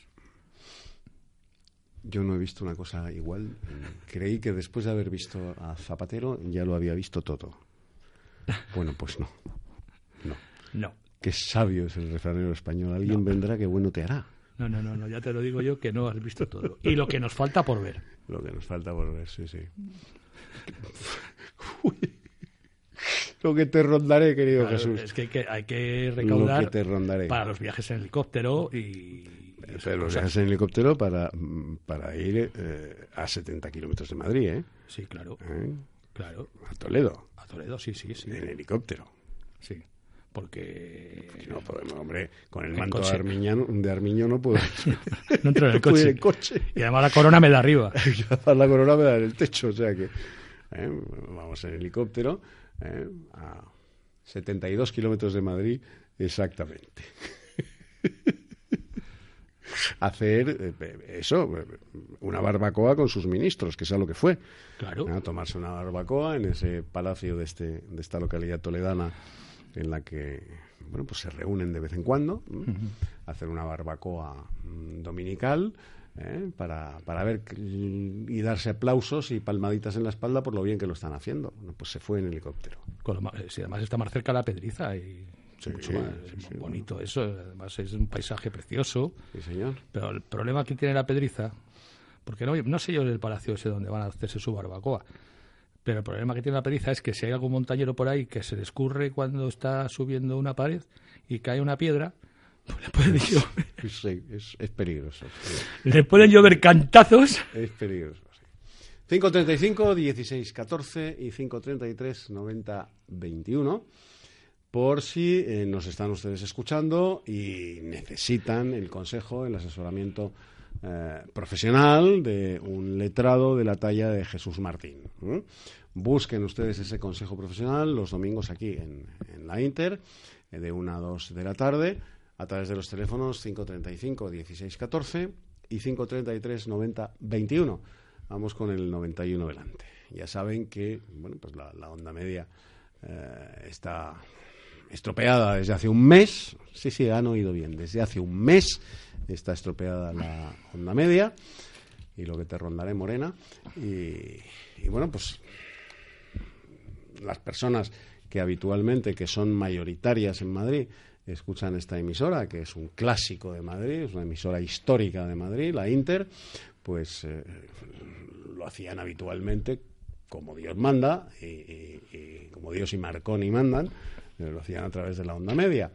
Speaker 2: Yo no he visto una cosa igual. Creí que después de haber visto a Zapatero ya lo había visto todo. Bueno, pues no. No.
Speaker 3: No.
Speaker 2: Qué sabio es el refranero español. Alguien vendrá que bueno te hará.
Speaker 3: No, no, no, no, ya te lo digo yo que no has visto todo. Y lo que nos falta por ver.
Speaker 2: Lo que nos falta por ver, sí, sí. lo que te rondaré, querido Jesús.
Speaker 3: Es que hay, que recaudar para los viajes en helicóptero y...
Speaker 2: los viajes en helicóptero para, para ir eh, a 70 kilómetros de Madrid, ¿eh?
Speaker 3: Sí, claro.
Speaker 2: ¿Eh?
Speaker 3: Claro.
Speaker 2: A Toledo.
Speaker 3: A Toledo, sí, sí, sí.
Speaker 2: En helicóptero.
Speaker 3: Sí. Porque...
Speaker 2: no podemos, hombre, con el, manto de Armiño, de Armiño no puedo...
Speaker 3: no entro en el coche. Y además la corona me da arriba.
Speaker 2: la corona me da en el techo, o sea que... ¿eh? vamos en helicóptero, ¿eh? a 72 kilómetros de Madrid exactamente. Hacer eh, eso, una barbacoa con sus ministros, que es a lo que fue.
Speaker 3: Claro.
Speaker 2: A tomarse una barbacoa en ese palacio de, este, de esta localidad toledana en la que bueno, pues se reúnen de vez en cuando, hacer una barbacoa mm, dominical. ¿eh? Para, para ver y darse aplausos y palmaditas en la espalda por lo bien que lo están haciendo. Bueno, pues se fue en helicóptero.
Speaker 3: Eh, si además está más cerca la pedriza y
Speaker 2: Sí,
Speaker 3: mucho más
Speaker 2: sí, sí,
Speaker 3: bonito eso. Además es un paisaje precioso.
Speaker 2: Sí, señor.
Speaker 3: Pero el problema que tiene la pedriza, porque no, no sé yo el palacio ese donde van a hacerse su barbacoa, pero el problema que tiene la pedriza es que si hay algún montañero por ahí que se le escurre cuando está subiendo una pared y cae una piedra, pues le pueden llover,
Speaker 2: Sí, es, es peligroso. sí.
Speaker 3: le pueden llover cantazos.
Speaker 2: Es peligroso. sí. 535 16 14 y 533 90 21 por si eh, nos están ustedes escuchando y necesitan el consejo, el asesoramiento eh, profesional de un letrado de la talla de Jesús Martín. Busquen ustedes ese consejo profesional los domingos aquí en, la Inter, eh, de 1 a 2 de la tarde, a través de los teléfonos 535 16 14 y 533 90 21. Vamos con el 91 delante. Ya saben que bueno, pues la, onda media está estropeada desde hace un mes. Sí, sí, han oído bien. Desde hace un mes está estropeada la onda media y lo que te rondaré morena. Y, y bueno, pues las personas que habitualmente, que son mayoritarias en Madrid, escuchan esta emisora, que es un clásico de Madrid, es una emisora histórica de Madrid, la Inter, pues eh, lo hacían habitualmente como Dios manda y, como Dios y Marconi mandan, lo hacían a través de la onda media.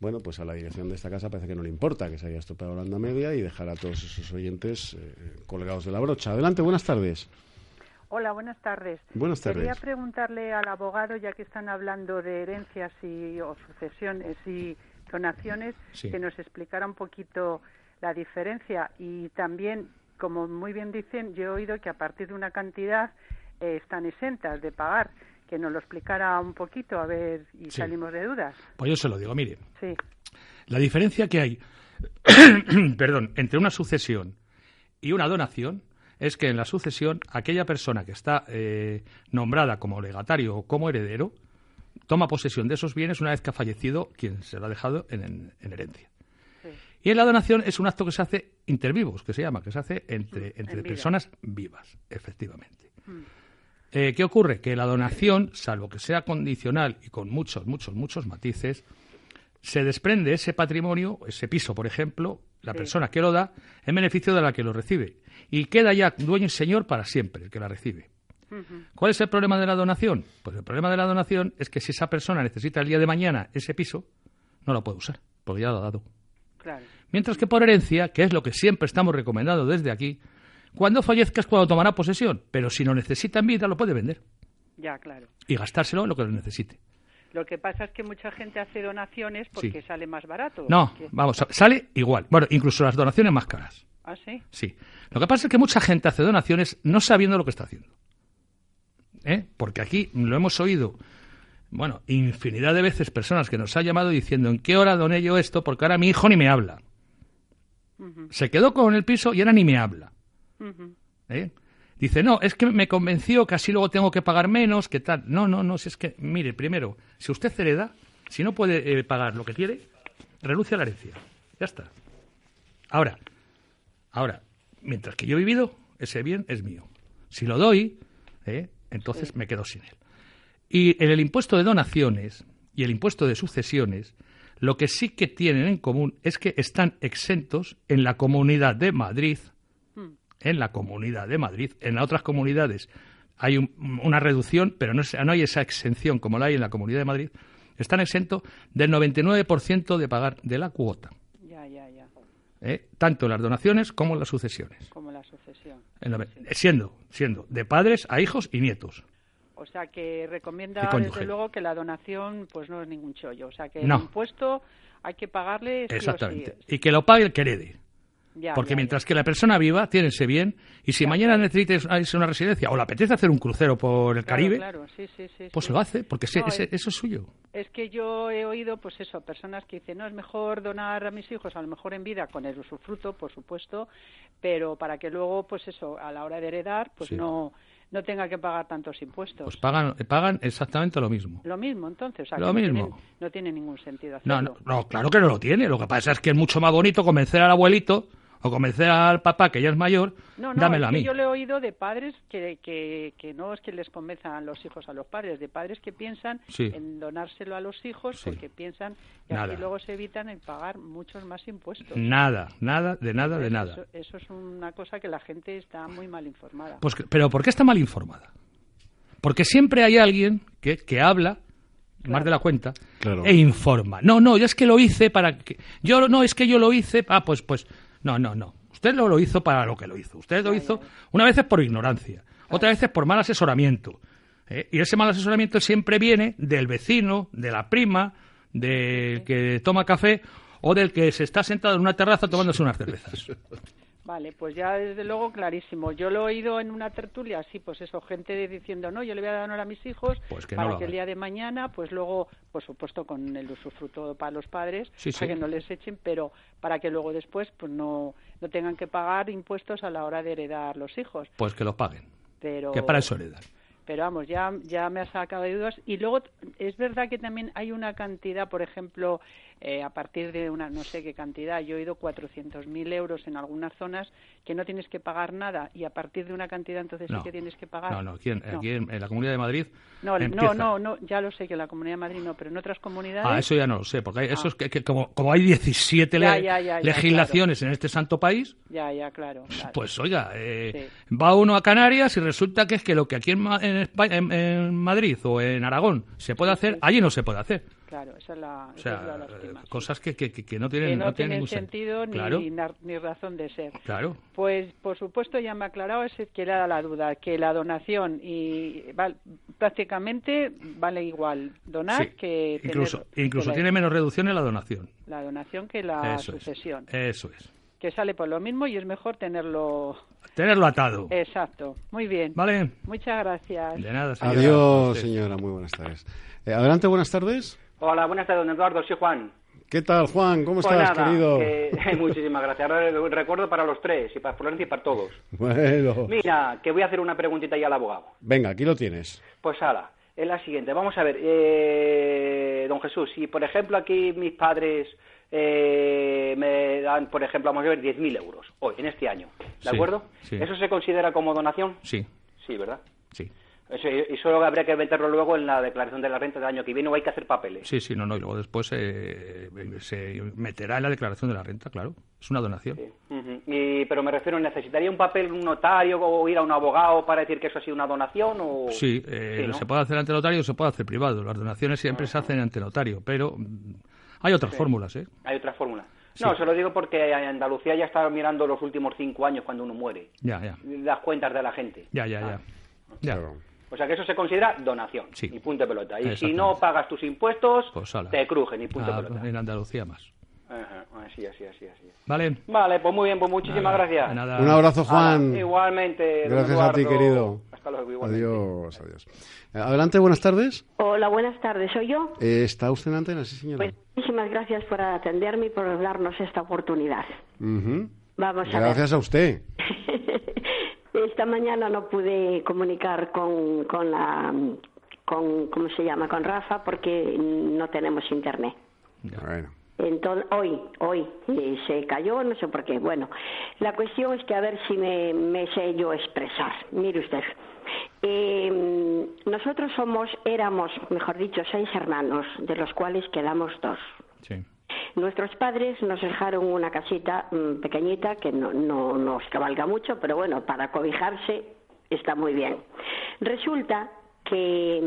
Speaker 2: Bueno, pues a la dirección de esta casa parece que no le importa que se haya estropeado la onda media y dejar a todos esos oyentes eh, colgados de la brocha. Adelante, buenas tardes.
Speaker 8: Hola, buenas tardes.
Speaker 2: Buenas
Speaker 8: Quería
Speaker 2: tardes.
Speaker 8: preguntarle al abogado, ya que están hablando de herencias y o sucesiones y donaciones,
Speaker 3: Sí.
Speaker 8: que nos explicara un poquito la diferencia y también, como muy bien dicen, yo he oído que a partir de una cantidad eh, están exentas de pagar. Que nos lo explicara un poquito, a ver, y
Speaker 3: Sí.
Speaker 8: salimos de dudas.
Speaker 3: Pues yo se lo digo, mire,
Speaker 8: Sí,
Speaker 3: la diferencia que hay perdón, entre una sucesión y una donación es que en la sucesión aquella persona que está eh, nombrada como legatario o como heredero toma posesión de esos bienes una vez que ha fallecido quien se lo ha dejado en, en- en herencia.
Speaker 8: sí.
Speaker 3: Y en la donación es un acto que se hace intervivos, que se llama, que se hace entre, entre
Speaker 8: Mm, vida.
Speaker 3: personas vivas, efectivamente.
Speaker 8: Mm.
Speaker 3: Eh, ¿Qué ocurre? Que la donación, salvo que sea condicional y con muchos, muchos, muchos matices, se desprende ese patrimonio, ese piso, por ejemplo, la
Speaker 8: Sí.
Speaker 3: persona que lo da, en beneficio de la que lo recibe. Y queda ya dueño y señor para siempre, el que la recibe. ¿Cuál es el problema de la donación? Pues el problema de la donación es que si esa persona necesita el día de mañana ese piso, no lo puede usar, porque ya lo ha dado.
Speaker 8: Claro.
Speaker 3: Mientras que por herencia, que es lo que siempre estamos recomendando desde aquí, cuando fallezca es cuando tomará posesión, pero si lo necesita en vida lo puede vender
Speaker 8: Ya, claro.
Speaker 3: y gastárselo en lo que lo necesite.
Speaker 8: Lo que pasa es que mucha gente hace donaciones porque
Speaker 3: Sí.
Speaker 8: sale más barato.
Speaker 3: No, vamos, sale igual. Bueno, incluso las donaciones más caras.
Speaker 8: ¿Ah, sí?
Speaker 3: Sí. Lo que pasa es que mucha gente hace donaciones no sabiendo lo que está haciendo. ¿Eh? Porque aquí lo hemos oído, bueno, infinidad de veces personas que nos han llamado diciendo en qué hora doné yo esto porque ahora mi hijo ni me habla. Se quedó con el piso y ahora ni me habla. ¿Eh? Dice, no, es que me convenció que así luego tengo que pagar menos, que tal. No, no, no, si es que, mire, primero, si usted hereda, si no puede eh, pagar lo que quiere, renuncie a la herencia. Ya está. Ahora, ahora, mientras que yo he vivido, ese bien es mío. Si lo doy, ¿eh? entonces me quedo sin él. Y en el impuesto de donaciones y el impuesto de sucesiones, lo que sí que tienen en común es que están exentos en la Comunidad de Madrid, en la Comunidad de Madrid. En las otras comunidades hay un- una reducción, pero no, es- no hay esa exención como la hay en la Comunidad de Madrid. Están exentos del 99% de pagar de la cuota,
Speaker 8: Ya, ya, ya.
Speaker 3: ¿eh? tanto las donaciones como las sucesiones.
Speaker 8: Como la sucesión.
Speaker 3: En la- siendo, siendo de padres a hijos y nietos.
Speaker 8: O sea que recomienda desde luego que la donación pues no es ningún chollo. O sea que
Speaker 3: No.
Speaker 8: el impuesto hay que pagarle sí o sí.
Speaker 3: Exactamente. Y que lo pague el que herede.
Speaker 8: Ya,
Speaker 3: Porque
Speaker 8: ya,
Speaker 3: mientras que la persona viva, tiénese bien. Y si mañana necesites irse a una residencia o le apetece hacer un crucero por el
Speaker 8: Claro,
Speaker 3: Caribe,
Speaker 8: claro, sí, sí, sí,
Speaker 3: pues lo hace, porque
Speaker 8: No,
Speaker 3: ese-
Speaker 8: es-
Speaker 3: eso es suyo.
Speaker 8: Es que yo he oído, pues eso, personas que dicen, no, es mejor donar a mis hijos, a lo mejor en vida, con el usufruto, por supuesto, pero para que luego, pues eso, a la hora de heredar, pues no, no tenga que pagar tantos impuestos.
Speaker 3: Pues pagan, pagan exactamente lo mismo.
Speaker 8: Lo mismo, entonces. O sea,
Speaker 3: Lo mismo.
Speaker 8: tiene- no tiene ningún sentido
Speaker 3: No,
Speaker 8: hacerlo.
Speaker 3: no, no, claro que no lo tiene. Lo que pasa es que es mucho más bonito convencer al abuelito o convencer al papá, que ya es mayor,
Speaker 8: No, no,
Speaker 3: dámelo
Speaker 8: es
Speaker 3: a
Speaker 8: que
Speaker 3: mí.
Speaker 8: yo le he oído de padres que, que, que no es que les convenzan los hijos a los padres, de padres que piensan
Speaker 3: Sí.
Speaker 8: en donárselo a los hijos
Speaker 3: Sí.
Speaker 8: porque piensan que
Speaker 3: Nada.
Speaker 8: así luego se evitan el pagar muchos más impuestos.
Speaker 3: Nada, nada, de nada, de nada.
Speaker 8: Eso, eso es una cosa que la gente está muy mal informada.
Speaker 3: Pues, pero ¿por qué está mal informada? Porque siempre hay alguien que, que habla más de la cuenta
Speaker 2: Claro.
Speaker 3: e informa. No, no, ya es que lo hice para que yo no es que yo lo hice, ah, pues pues no, no, no. Usted lo, lo hizo para lo que lo hizo. Usted lo hizo una vez es por ignorancia, otra vez es por mal asesoramiento. ¿eh? Y ese mal asesoramiento siempre viene del vecino, de la prima, del que toma café o del que se está sentado en una terraza tomándose unas cervezas.
Speaker 8: Vale, pues ya desde luego clarísimo. Yo lo he oído en una tertulia, así pues eso, gente diciendo, no, yo le voy a dar a mis hijos
Speaker 3: Pues que
Speaker 8: para que el día de mañana, pues luego, por supuesto con el usufruto para los padres,
Speaker 3: Sí,
Speaker 8: para
Speaker 3: sí.
Speaker 8: que no les echen, pero para que luego después pues no, no tengan que pagar impuestos a la hora de heredar los hijos.
Speaker 3: Pues que los paguen.
Speaker 8: Pero,
Speaker 3: Que para eso heredan.
Speaker 8: pero vamos, ya, ya me ha sacado de dudas. Y luego es verdad que también hay una cantidad, por ejemplo, eh, a partir de una no sé qué cantidad, yo he oído 400.000 euros en algunas zonas que no tienes que pagar nada y a partir de una cantidad entonces
Speaker 3: No.
Speaker 8: sí que tienes que pagar.
Speaker 3: No, no, aquí, en,
Speaker 8: No.
Speaker 3: aquí en, en la Comunidad de Madrid.
Speaker 8: No, no,
Speaker 3: empieza.
Speaker 8: no, no, ya lo sé que en la Comunidad de Madrid no, pero en otras comunidades.
Speaker 3: Ah, eso ya no lo sé, porque hay, eso
Speaker 8: Ah.
Speaker 3: es que, que como, como hay 17
Speaker 8: Ya,
Speaker 3: le-
Speaker 8: ya, ya, ya,
Speaker 3: legislaciones en este santo país,
Speaker 8: Ya, ya, claro. claro.
Speaker 3: pues oiga, eh, va uno a Canarias y resulta que es que lo que aquí en, en, España- en Madrid o en Aragón se puede hacer, allí no se puede hacer.
Speaker 8: Claro, esa es la,
Speaker 3: O
Speaker 8: esa
Speaker 3: sea,
Speaker 8: es la lástima.
Speaker 3: eh, cosas que, que, que- que no tienen,
Speaker 8: que no,
Speaker 3: no tienen ningún
Speaker 8: sentido ni,
Speaker 3: Claro,
Speaker 8: nar- ni razón de ser.
Speaker 3: claro.
Speaker 8: Pues por supuesto ya me ha aclarado ese que le da la duda, que la donación y val- prácticamente vale igual donar
Speaker 3: Sí.
Speaker 8: que tener-
Speaker 3: Incluso, incluso
Speaker 8: que la,
Speaker 3: tiene menos reducciones la donación.
Speaker 8: la donación que la
Speaker 3: Eso es.
Speaker 8: sucesión,
Speaker 3: Eso es.
Speaker 8: que sale por lo mismo y es mejor tenerlo
Speaker 3: Tenerlo atado.
Speaker 8: exacto. Muy bien.
Speaker 3: ¿Vale?
Speaker 8: Muchas gracias.
Speaker 3: De nada, señora.
Speaker 2: Adiós, señora. Muy buenas tardes. Eh, adelante, buenas tardes.
Speaker 9: Hola, buenas tardes, don Eduardo. Soy Juan.
Speaker 2: ¿Qué tal, Juan? ¿Cómo
Speaker 9: Pues
Speaker 2: estás,
Speaker 9: nada,
Speaker 2: querido?
Speaker 9: que- muchísimas gracias. Ahora recuerdo para los tres, y para Florencia y para todos.
Speaker 2: Bueno,
Speaker 9: Mira, que voy a hacer una preguntita ya al abogado.
Speaker 2: venga, aquí lo tienes.
Speaker 9: Pues ala, es la siguiente. Vamos a ver, eh, don Jesús, si por ejemplo aquí mis padres eh, me dan, por ejemplo, vamos a ver, 10.000 euros hoy, en este año, ¿de
Speaker 3: Sí,
Speaker 9: acuerdo?
Speaker 3: sí.
Speaker 9: ¿Eso se considera como donación?
Speaker 3: Sí,
Speaker 9: Sí, ¿verdad?
Speaker 3: sí.
Speaker 9: Eso, y solo habría que meterlo luego en la declaración de la renta del año que viene o hay que hacer papeles.
Speaker 3: Sí, sí, no, no. Y luego después eh, se meterá en la declaración de la renta, claro. Es una donación.
Speaker 9: Ujú. y, pero me refiero, ¿necesitaría un papel, un notario o ir a un abogado para decir que eso ha sido una donación? O...
Speaker 3: Sí, eh,
Speaker 9: Sí, ¿no?
Speaker 3: se puede hacer ante notario o se puede hacer privado. Las donaciones siempre se hacen ante notario, pero mm, hay otras
Speaker 9: Sí.
Speaker 3: fórmulas, ¿eh?
Speaker 9: Hay otra fórmula.
Speaker 3: Sí.
Speaker 9: No, se lo digo porque en Andalucía ya está mirando los últimos cinco años cuando uno muere.
Speaker 3: Ya, ya,
Speaker 9: Las cuentas de la gente.
Speaker 3: ya, ya, ya. Ya.
Speaker 9: O sea que eso se considera donación.
Speaker 3: Sí.
Speaker 9: Y punto de pelota. Y si no pagas tus impuestos,
Speaker 3: Pues
Speaker 9: te crujen y punto
Speaker 3: Ah,
Speaker 9: de pelota.
Speaker 3: en Andalucía más.
Speaker 9: Ajá, Así, así, así, así.
Speaker 3: ¿Vale?
Speaker 9: Vale, pues muy bien, pues muchísimas
Speaker 3: Nada,
Speaker 9: gracias.
Speaker 3: nada.
Speaker 2: Un abrazo, Juan.
Speaker 9: Hala, igualmente.
Speaker 2: Gracias a ti, querido.
Speaker 9: Hasta luego, igualmente.
Speaker 2: Adiós, adiós. Adelante, buenas tardes.
Speaker 10: Hola, buenas tardes. ¿Soy yo?
Speaker 2: Eh, ¿Está usted en antena? Sí, señora.
Speaker 10: Pues muchísimas gracias por atenderme y por darnos esta oportunidad. Vamos a
Speaker 2: Gracias a usted.
Speaker 10: Esta mañana no pude comunicar con, con la, con, ¿cómo se llama? Con Rafa porque no tenemos internet.
Speaker 2: Bueno.
Speaker 10: Entonces, hoy, hoy eh, se cayó, no sé por qué. Bueno, la cuestión es que a ver si me, me sé yo expresar. Mire usted, eh, nosotros somos, éramos, mejor dicho, seis hermanos, de los cuales quedamos dos.
Speaker 3: Sí.
Speaker 10: Nuestros padres nos dejaron una casita mm, pequeñita que no, no nos cabalga mucho, pero bueno, para cobijarse está muy bien. Resulta que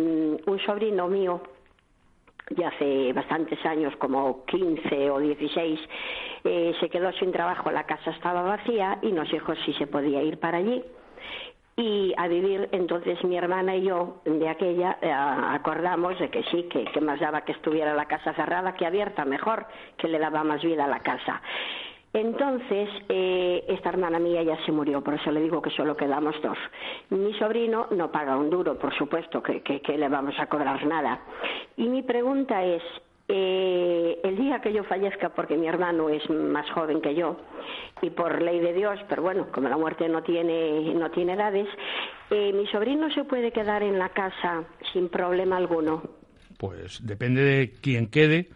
Speaker 10: mm, un sobrino mío, ya hace bastantes años, como 15 o 16, eh, se quedó sin trabajo, la casa estaba vacía y nos dijo si se podía ir para allí y a vivir entonces mi hermana y yo de aquella eh, acordamos de que sí que, que más daba que estuviera la casa cerrada que abierta mejor que le daba más vida a la casa Entonces, eh, esta hermana mía ya se murió, por eso le digo que solo quedamos dos. Mi sobrino no paga un duro, por supuesto, que, que, le vamos a cobrar nada. Y mi pregunta es, eh, el día que yo fallezca, porque mi hermano es más joven que yo, y por ley de Dios, pero bueno, como la muerte no tiene, no tiene edades, eh, mi sobrino se puede quedar en la casa sin problema alguno.
Speaker 3: Pues depende de quién quede,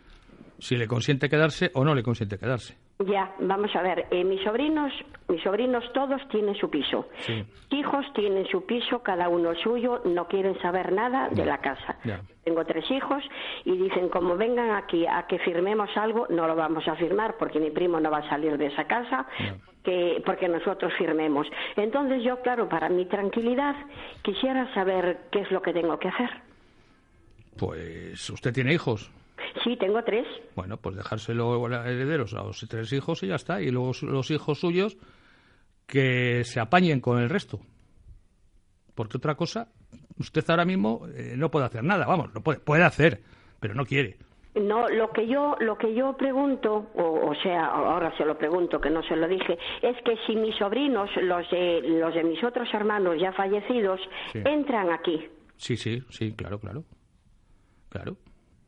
Speaker 3: si le consiente quedarse o no le consiente quedarse.
Speaker 10: Ya, vamos a ver, eh, mis sobrinos, mis sobrinos todos tienen su piso. Hijos tienen su piso, cada uno suyo, no quieren saber nada de la casa. Tengo tres hijos y dicen, como vengan aquí a que firmemos algo, no lo vamos a firmar porque mi primo no va a salir de esa casa, que, porque nosotros firmemos. Entonces yo, claro, para mi tranquilidad, quisiera saber qué es lo que tengo que hacer.
Speaker 3: Pues, ¿usted tiene hijos?
Speaker 10: Sí, tengo tres.
Speaker 3: Bueno, pues dejárselo a herederos a los tres hijos y ya está. Y luego los hijos suyos que se apañen con el resto. Porque otra cosa, usted ahora mismo eh, no puede hacer nada. Vamos, lo puede, puede hacer, pero no quiere.
Speaker 10: No, lo que yo lo que yo pregunto, o, sea, ahora se lo pregunto, que no se lo dije, es que si mis sobrinos, los de, los de mis otros hermanos ya fallecidos, entran aquí.
Speaker 3: Sí, sí, sí, claro, claro. Claro.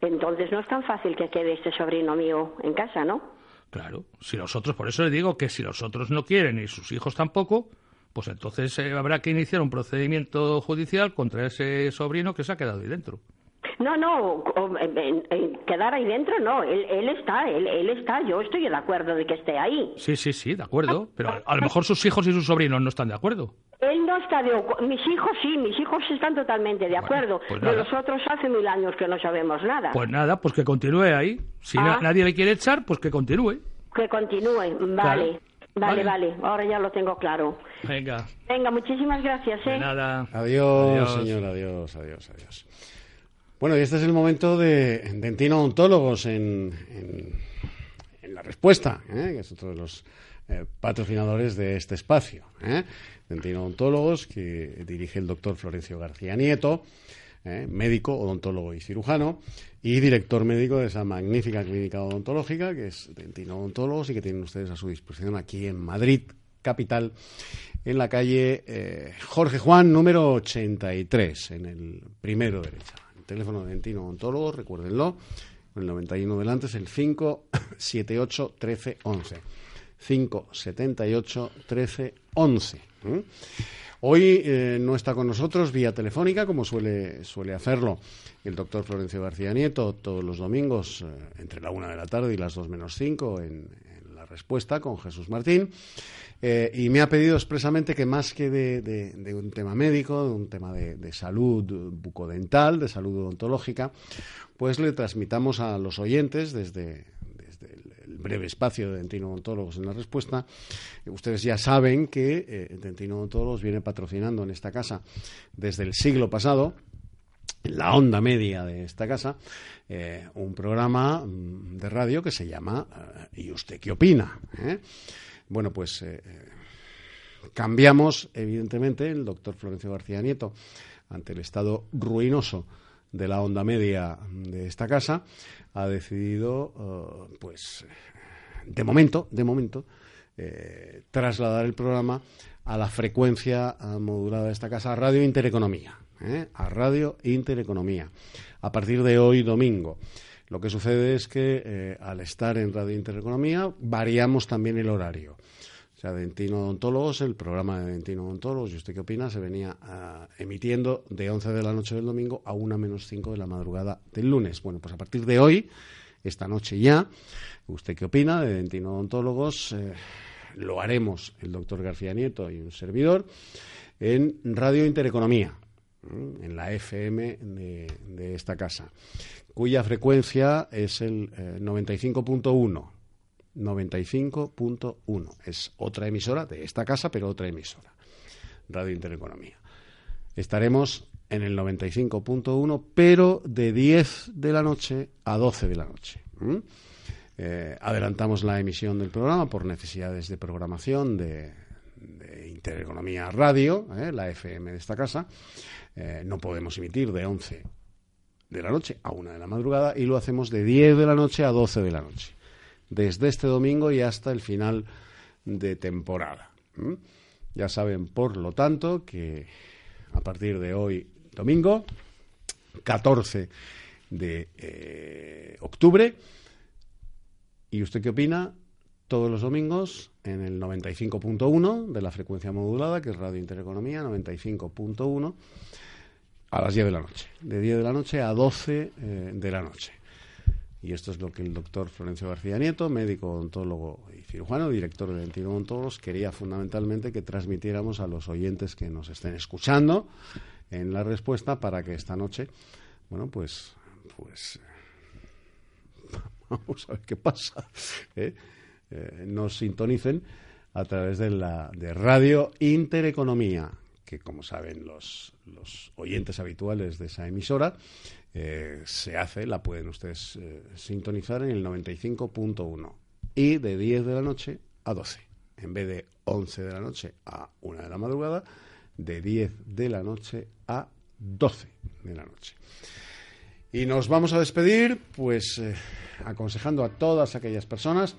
Speaker 10: Entonces no es tan fácil que quede este sobrino mío en casa, ¿no?
Speaker 3: Claro, si los otros, por eso le digo que si los otros no quieren y sus hijos tampoco, pues entonces eh, habrá que iniciar un procedimiento judicial contra ese sobrino que se ha quedado ahí dentro.
Speaker 10: No, no, quedar ahí dentro no, él, él está, él, él, está, yo estoy de acuerdo de que esté ahí.
Speaker 3: Sí, sí, sí, de acuerdo, pero a lo mejor sus hijos y sus sobrinos no están de acuerdo.
Speaker 10: Él no está de acuerdo. Mis hijos sí, mis hijos están totalmente de acuerdo. Pues de los otros hace mil años que no sabemos nada.
Speaker 3: Pues nada, pues que continúe ahí. Si ah. nadie le quiere echar, pues que continúe.
Speaker 10: Que continúe, vale. Vale, vale, ahora ya lo tengo claro.
Speaker 3: Venga.
Speaker 10: Venga, muchísimas gracias, ¿eh?
Speaker 3: nada.
Speaker 2: Adiós, señor, adiós, adiós, adiós. Bueno, y este es el momento de Dentino Ontólogos en, la respuesta, ¿eh? que es otro de los eh, patrocinadores de este espacio. ¿eh? Odontólogos, que dirige el doctor Florencio García Nieto, ¿eh? médico, odontólogo y cirujano, y director médico de esa magnífica clínica odontológica, que es Dentino Odontólogos, y que tienen ustedes a su disposición aquí en Madrid, capital, en la calle Jorge Juan, número 83, en el primero derecha. El teléfono de Dentino Odontólogos, recuérdenlo, el 91 delante es el 578 1311. 578 13 11. Hoy eh, no está con nosotros vía telefónica, como suele, hacerlo el doctor Florencio García Nieto todos los domingos eh, entre la una de la tarde y las dos menos cinco en, respuesta con Jesús Martín. Eh, y me ha pedido expresamente que más que de, un tema médico, de un tema de, salud bucodental, de salud odontológica, pues le transmitamos a los oyentes desde, breve espacio de Dentino Odontólogos en la respuesta. Ustedes ya saben que eh, Dentino Odontólogos viene patrocinando en esta casa desde el siglo pasado la onda media de esta casa, eh, un programa mm, de radio que se llama eh, ¿Y usted qué opina? Bueno, pues cambiamos, evidentemente, el doctor Florencio García Nieto, ante el estado ruinoso de la onda media de esta casa, ha decidido, pues, de momento, de momento, eh, trasladar el programa a la frecuencia modulada de esta casa, Radio Intereconomía. ¿Eh? A Radio Intereconomía. A partir de hoy, domingo. Lo que sucede es que eh, al estar en Radio Intereconomía variamos también el horario. O sea, Dentino Odontólogos, el programa de Dentino Odontólogos, ¿y usted qué opina? Se venía ah, emitiendo de 11 de la noche del domingo a 1 menos 5 de la madrugada del lunes. Bueno, pues a partir de hoy, esta noche ya, ¿Usted qué opina de Dentino Odontólogos? Eh, lo haremos el doctor García Nieto y un servidor en Radio Intereconomía, en la FM de, esta casa, cuya frecuencia es el 95.1. Eh, 95.1. Es otra emisora de esta casa, pero otra emisora. Radio Intereconomía. Estaremos en el 95.1, pero de 10 de la noche a 12 de la noche. Eh, adelantamos la emisión del programa por necesidades de programación de, Intereconomía Radio, eh, la FM de esta casa. Eh, no podemos emitir de 11 de la noche a 1 de la madrugada y lo hacemos de 10 de la noche a 12 de la noche. desde este domingo y hasta el final de temporada. Ya saben, por lo tanto, que a partir de hoy, domingo, 14 de eh, octubre, ¿y usted qué opina? Todos los domingos en el 95.1 de la frecuencia modulada, que es Radio Intereconomía, 95.1, a las 10 de la noche. De 10 de la noche a 12 eh, de la noche. Y esto es lo que el doctor Florencio García Nieto, médico, odontólogo y cirujano, director de 21 Odontólogos, quería fundamentalmente que transmitiéramos a los oyentes que nos estén escuchando en la respuesta para que esta noche, bueno, pues, pues, vamos a ver qué pasa, ¿eh? Eh, nos sintonicen a través de la de Radio Intereconomía, que como saben los, los oyentes habituales de esa emisora, eh, se hace, la pueden ustedes eh, sintonizar en el 95.1 y de 10 de la noche a 12. En vez de 11 de la noche a 1 de la madrugada, de 10 de la noche a 12 de la noche. Y nos vamos a despedir, pues aconsejando a todas aquellas personas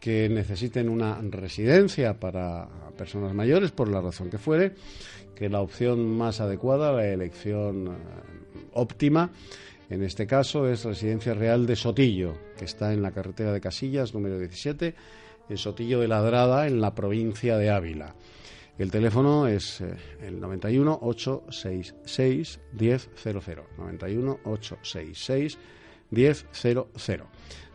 Speaker 2: que necesiten una residencia para personas mayores, por la razón que fuere, que la opción más adecuada, la elección óptima. En este caso es Residencia Real de Sotillo, que está en la carretera de Casillas, número 17, en Sotillo de Ladrada, en la provincia de Ávila. El teléfono es eh, el 91 866 1000. 91 866 1000.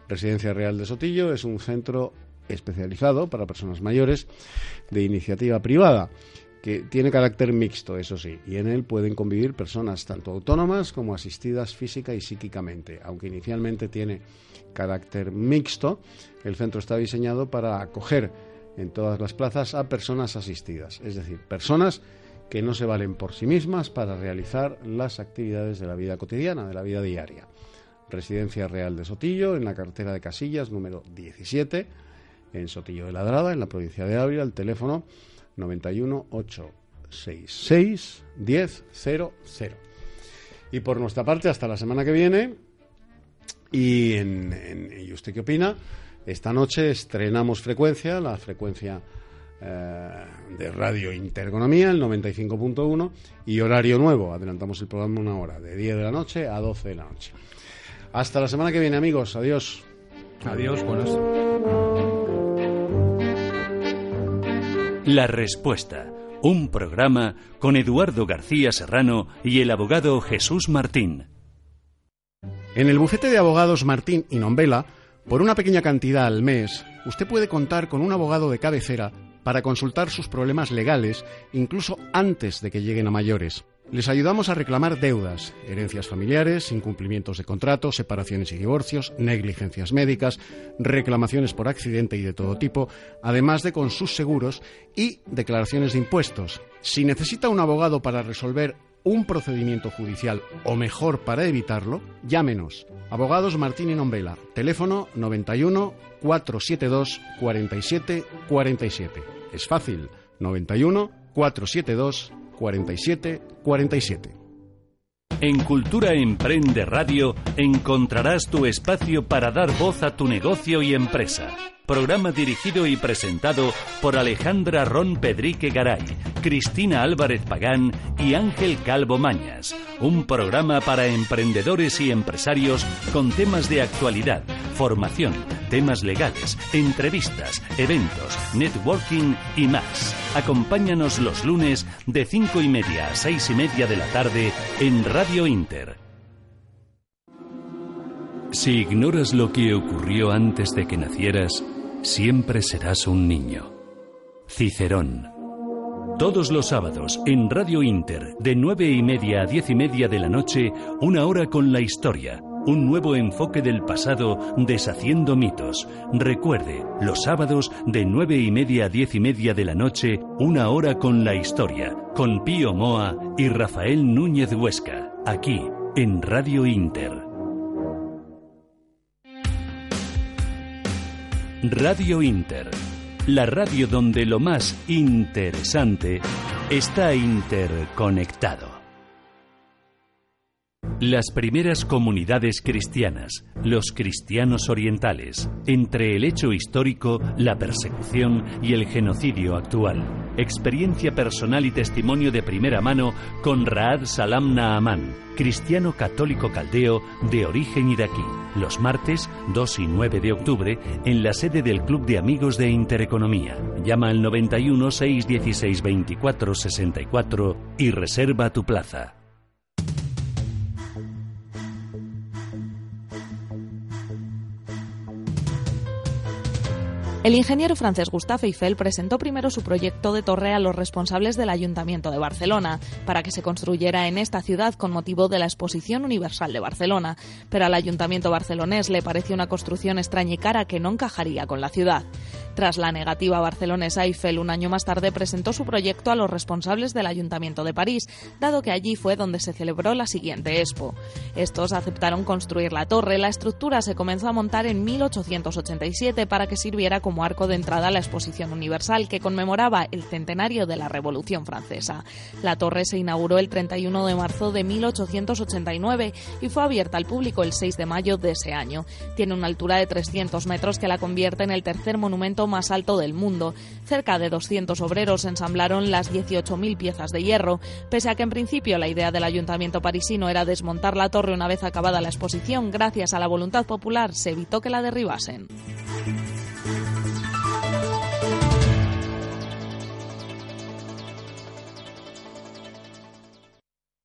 Speaker 2: Residencia Real de Sotillo es un centro especializado para personas mayores de iniciativa privada que tiene carácter mixto, eso sí, y en él pueden convivir personas tanto autónomas como asistidas física y psíquicamente. Aunque inicialmente tiene carácter mixto, el centro está diseñado para acoger en todas las plazas a personas asistidas, es decir, personas que no se valen por sí mismas para realizar las actividades de la vida cotidiana, de la vida diaria. Residencia Real de Sotillo, en la cartera de Casillas, número 17, en Sotillo de Ladrada, en la provincia de Ávila, el teléfono 91 866 1000. Y por nuestra parte, hasta la semana que viene. Y, en, ¿y usted qué opina? Esta noche estrenamos frecuencia, la frecuencia eh, de Radio Intereconomía, el 95.1, y horario nuevo. Adelantamos el programa una hora, de 10 de la noche a 12 de la noche. Hasta la semana que viene, amigos. Adiós.
Speaker 3: Adiós, buenas.
Speaker 1: La Respuesta, un programa con Eduardo García Serrano y el abogado Jesús Martín.
Speaker 2: En el bufete de abogados Martín y Nombela, por una pequeña cantidad al mes, usted puede contar con un abogado de cabecera para consultar sus problemas legales incluso antes de que lleguen a mayores. Les ayudamos a reclamar deudas, herencias familiares, incumplimientos de contratos, separaciones y divorcios, negligencias médicas, reclamaciones por accidente y de todo tipo, además de con sus seguros y declaraciones de impuestos. Si necesita un abogado para resolver un procedimiento judicial o mejor para evitarlo, llámenos. Abogados Martín y Nombela, teléfono 91 472 47 47. Es fácil, 91 472 47 47.
Speaker 1: En Cultura Emprende Radio encontrarás tu espacio para dar voz a tu negocio y empresa. Programa dirigido y presentado por Alejandra Ron Pedrique Garay, Cristina Álvarez Pagán y Ángel Calvo Mañas. Un programa para emprendedores y empresarios con temas de actualidad, formación, temas legales, entrevistas, eventos, networking y más. Acompáñanos los lunes de cinco y media a seis y media de la tarde en Radio Inter. Si ignoras lo que ocurrió antes de que nacieras, siempre serás un niño. Cicerón. Todos los sábados en Radio Inter, de nueve y media a diez y media de la noche, una hora con la historia. Un nuevo enfoque del pasado deshaciendo mitos. Recuerde, los sábados de nueve y media a diez y media de la noche, una hora con la historia, con Pío Moa y Rafael Núñez Huesca, aquí, en Radio Inter. Radio Inter, la radio donde lo más interesante está interconectado. Las primeras comunidades cristianas, los cristianos orientales, entre el hecho histórico, la persecución y el genocidio actual. Experiencia personal y testimonio de primera mano con Raad Salam Naaman, cristiano católico caldeo de origen y de aquí, los martes 2 y 9 de octubre en la sede del Club de Amigos de Intereconomía. Llama al 91 616 24 64 y reserva tu plaza.
Speaker 11: El ingeniero francés Gustave Eiffel presentó primero su proyecto de torre a los responsables del Ayuntamiento de Barcelona para que se construyera en esta ciudad con motivo de la Exposición Universal de Barcelona, pero al Ayuntamiento barcelonés le pareció una construcción extraña y cara que no encajaría con la ciudad. Tras la negativa barcelonesa, Eiffel un año más tarde presentó su proyecto a los responsables del Ayuntamiento de París, dado que allí fue donde se celebró la siguiente Expo. Estos aceptaron construir la torre. La estructura se comenzó a montar en 1887 para que sirviera como arco de entrada a la Exposición Universal, que conmemoraba el centenario de la Revolución Francesa. La torre se inauguró el 31 de marzo de 1889 y fue abierta al público el 6 de mayo de ese año. Tiene una altura de 300 metros que la convierte en el tercer monumento más alto del mundo. Cerca de 200 obreros ensamblaron las 18.000 piezas de hierro, pese a que en principio la idea del ayuntamiento parisino era desmontar la torre una vez acabada la exposición, gracias a la voluntad popular se evitó que la derribasen.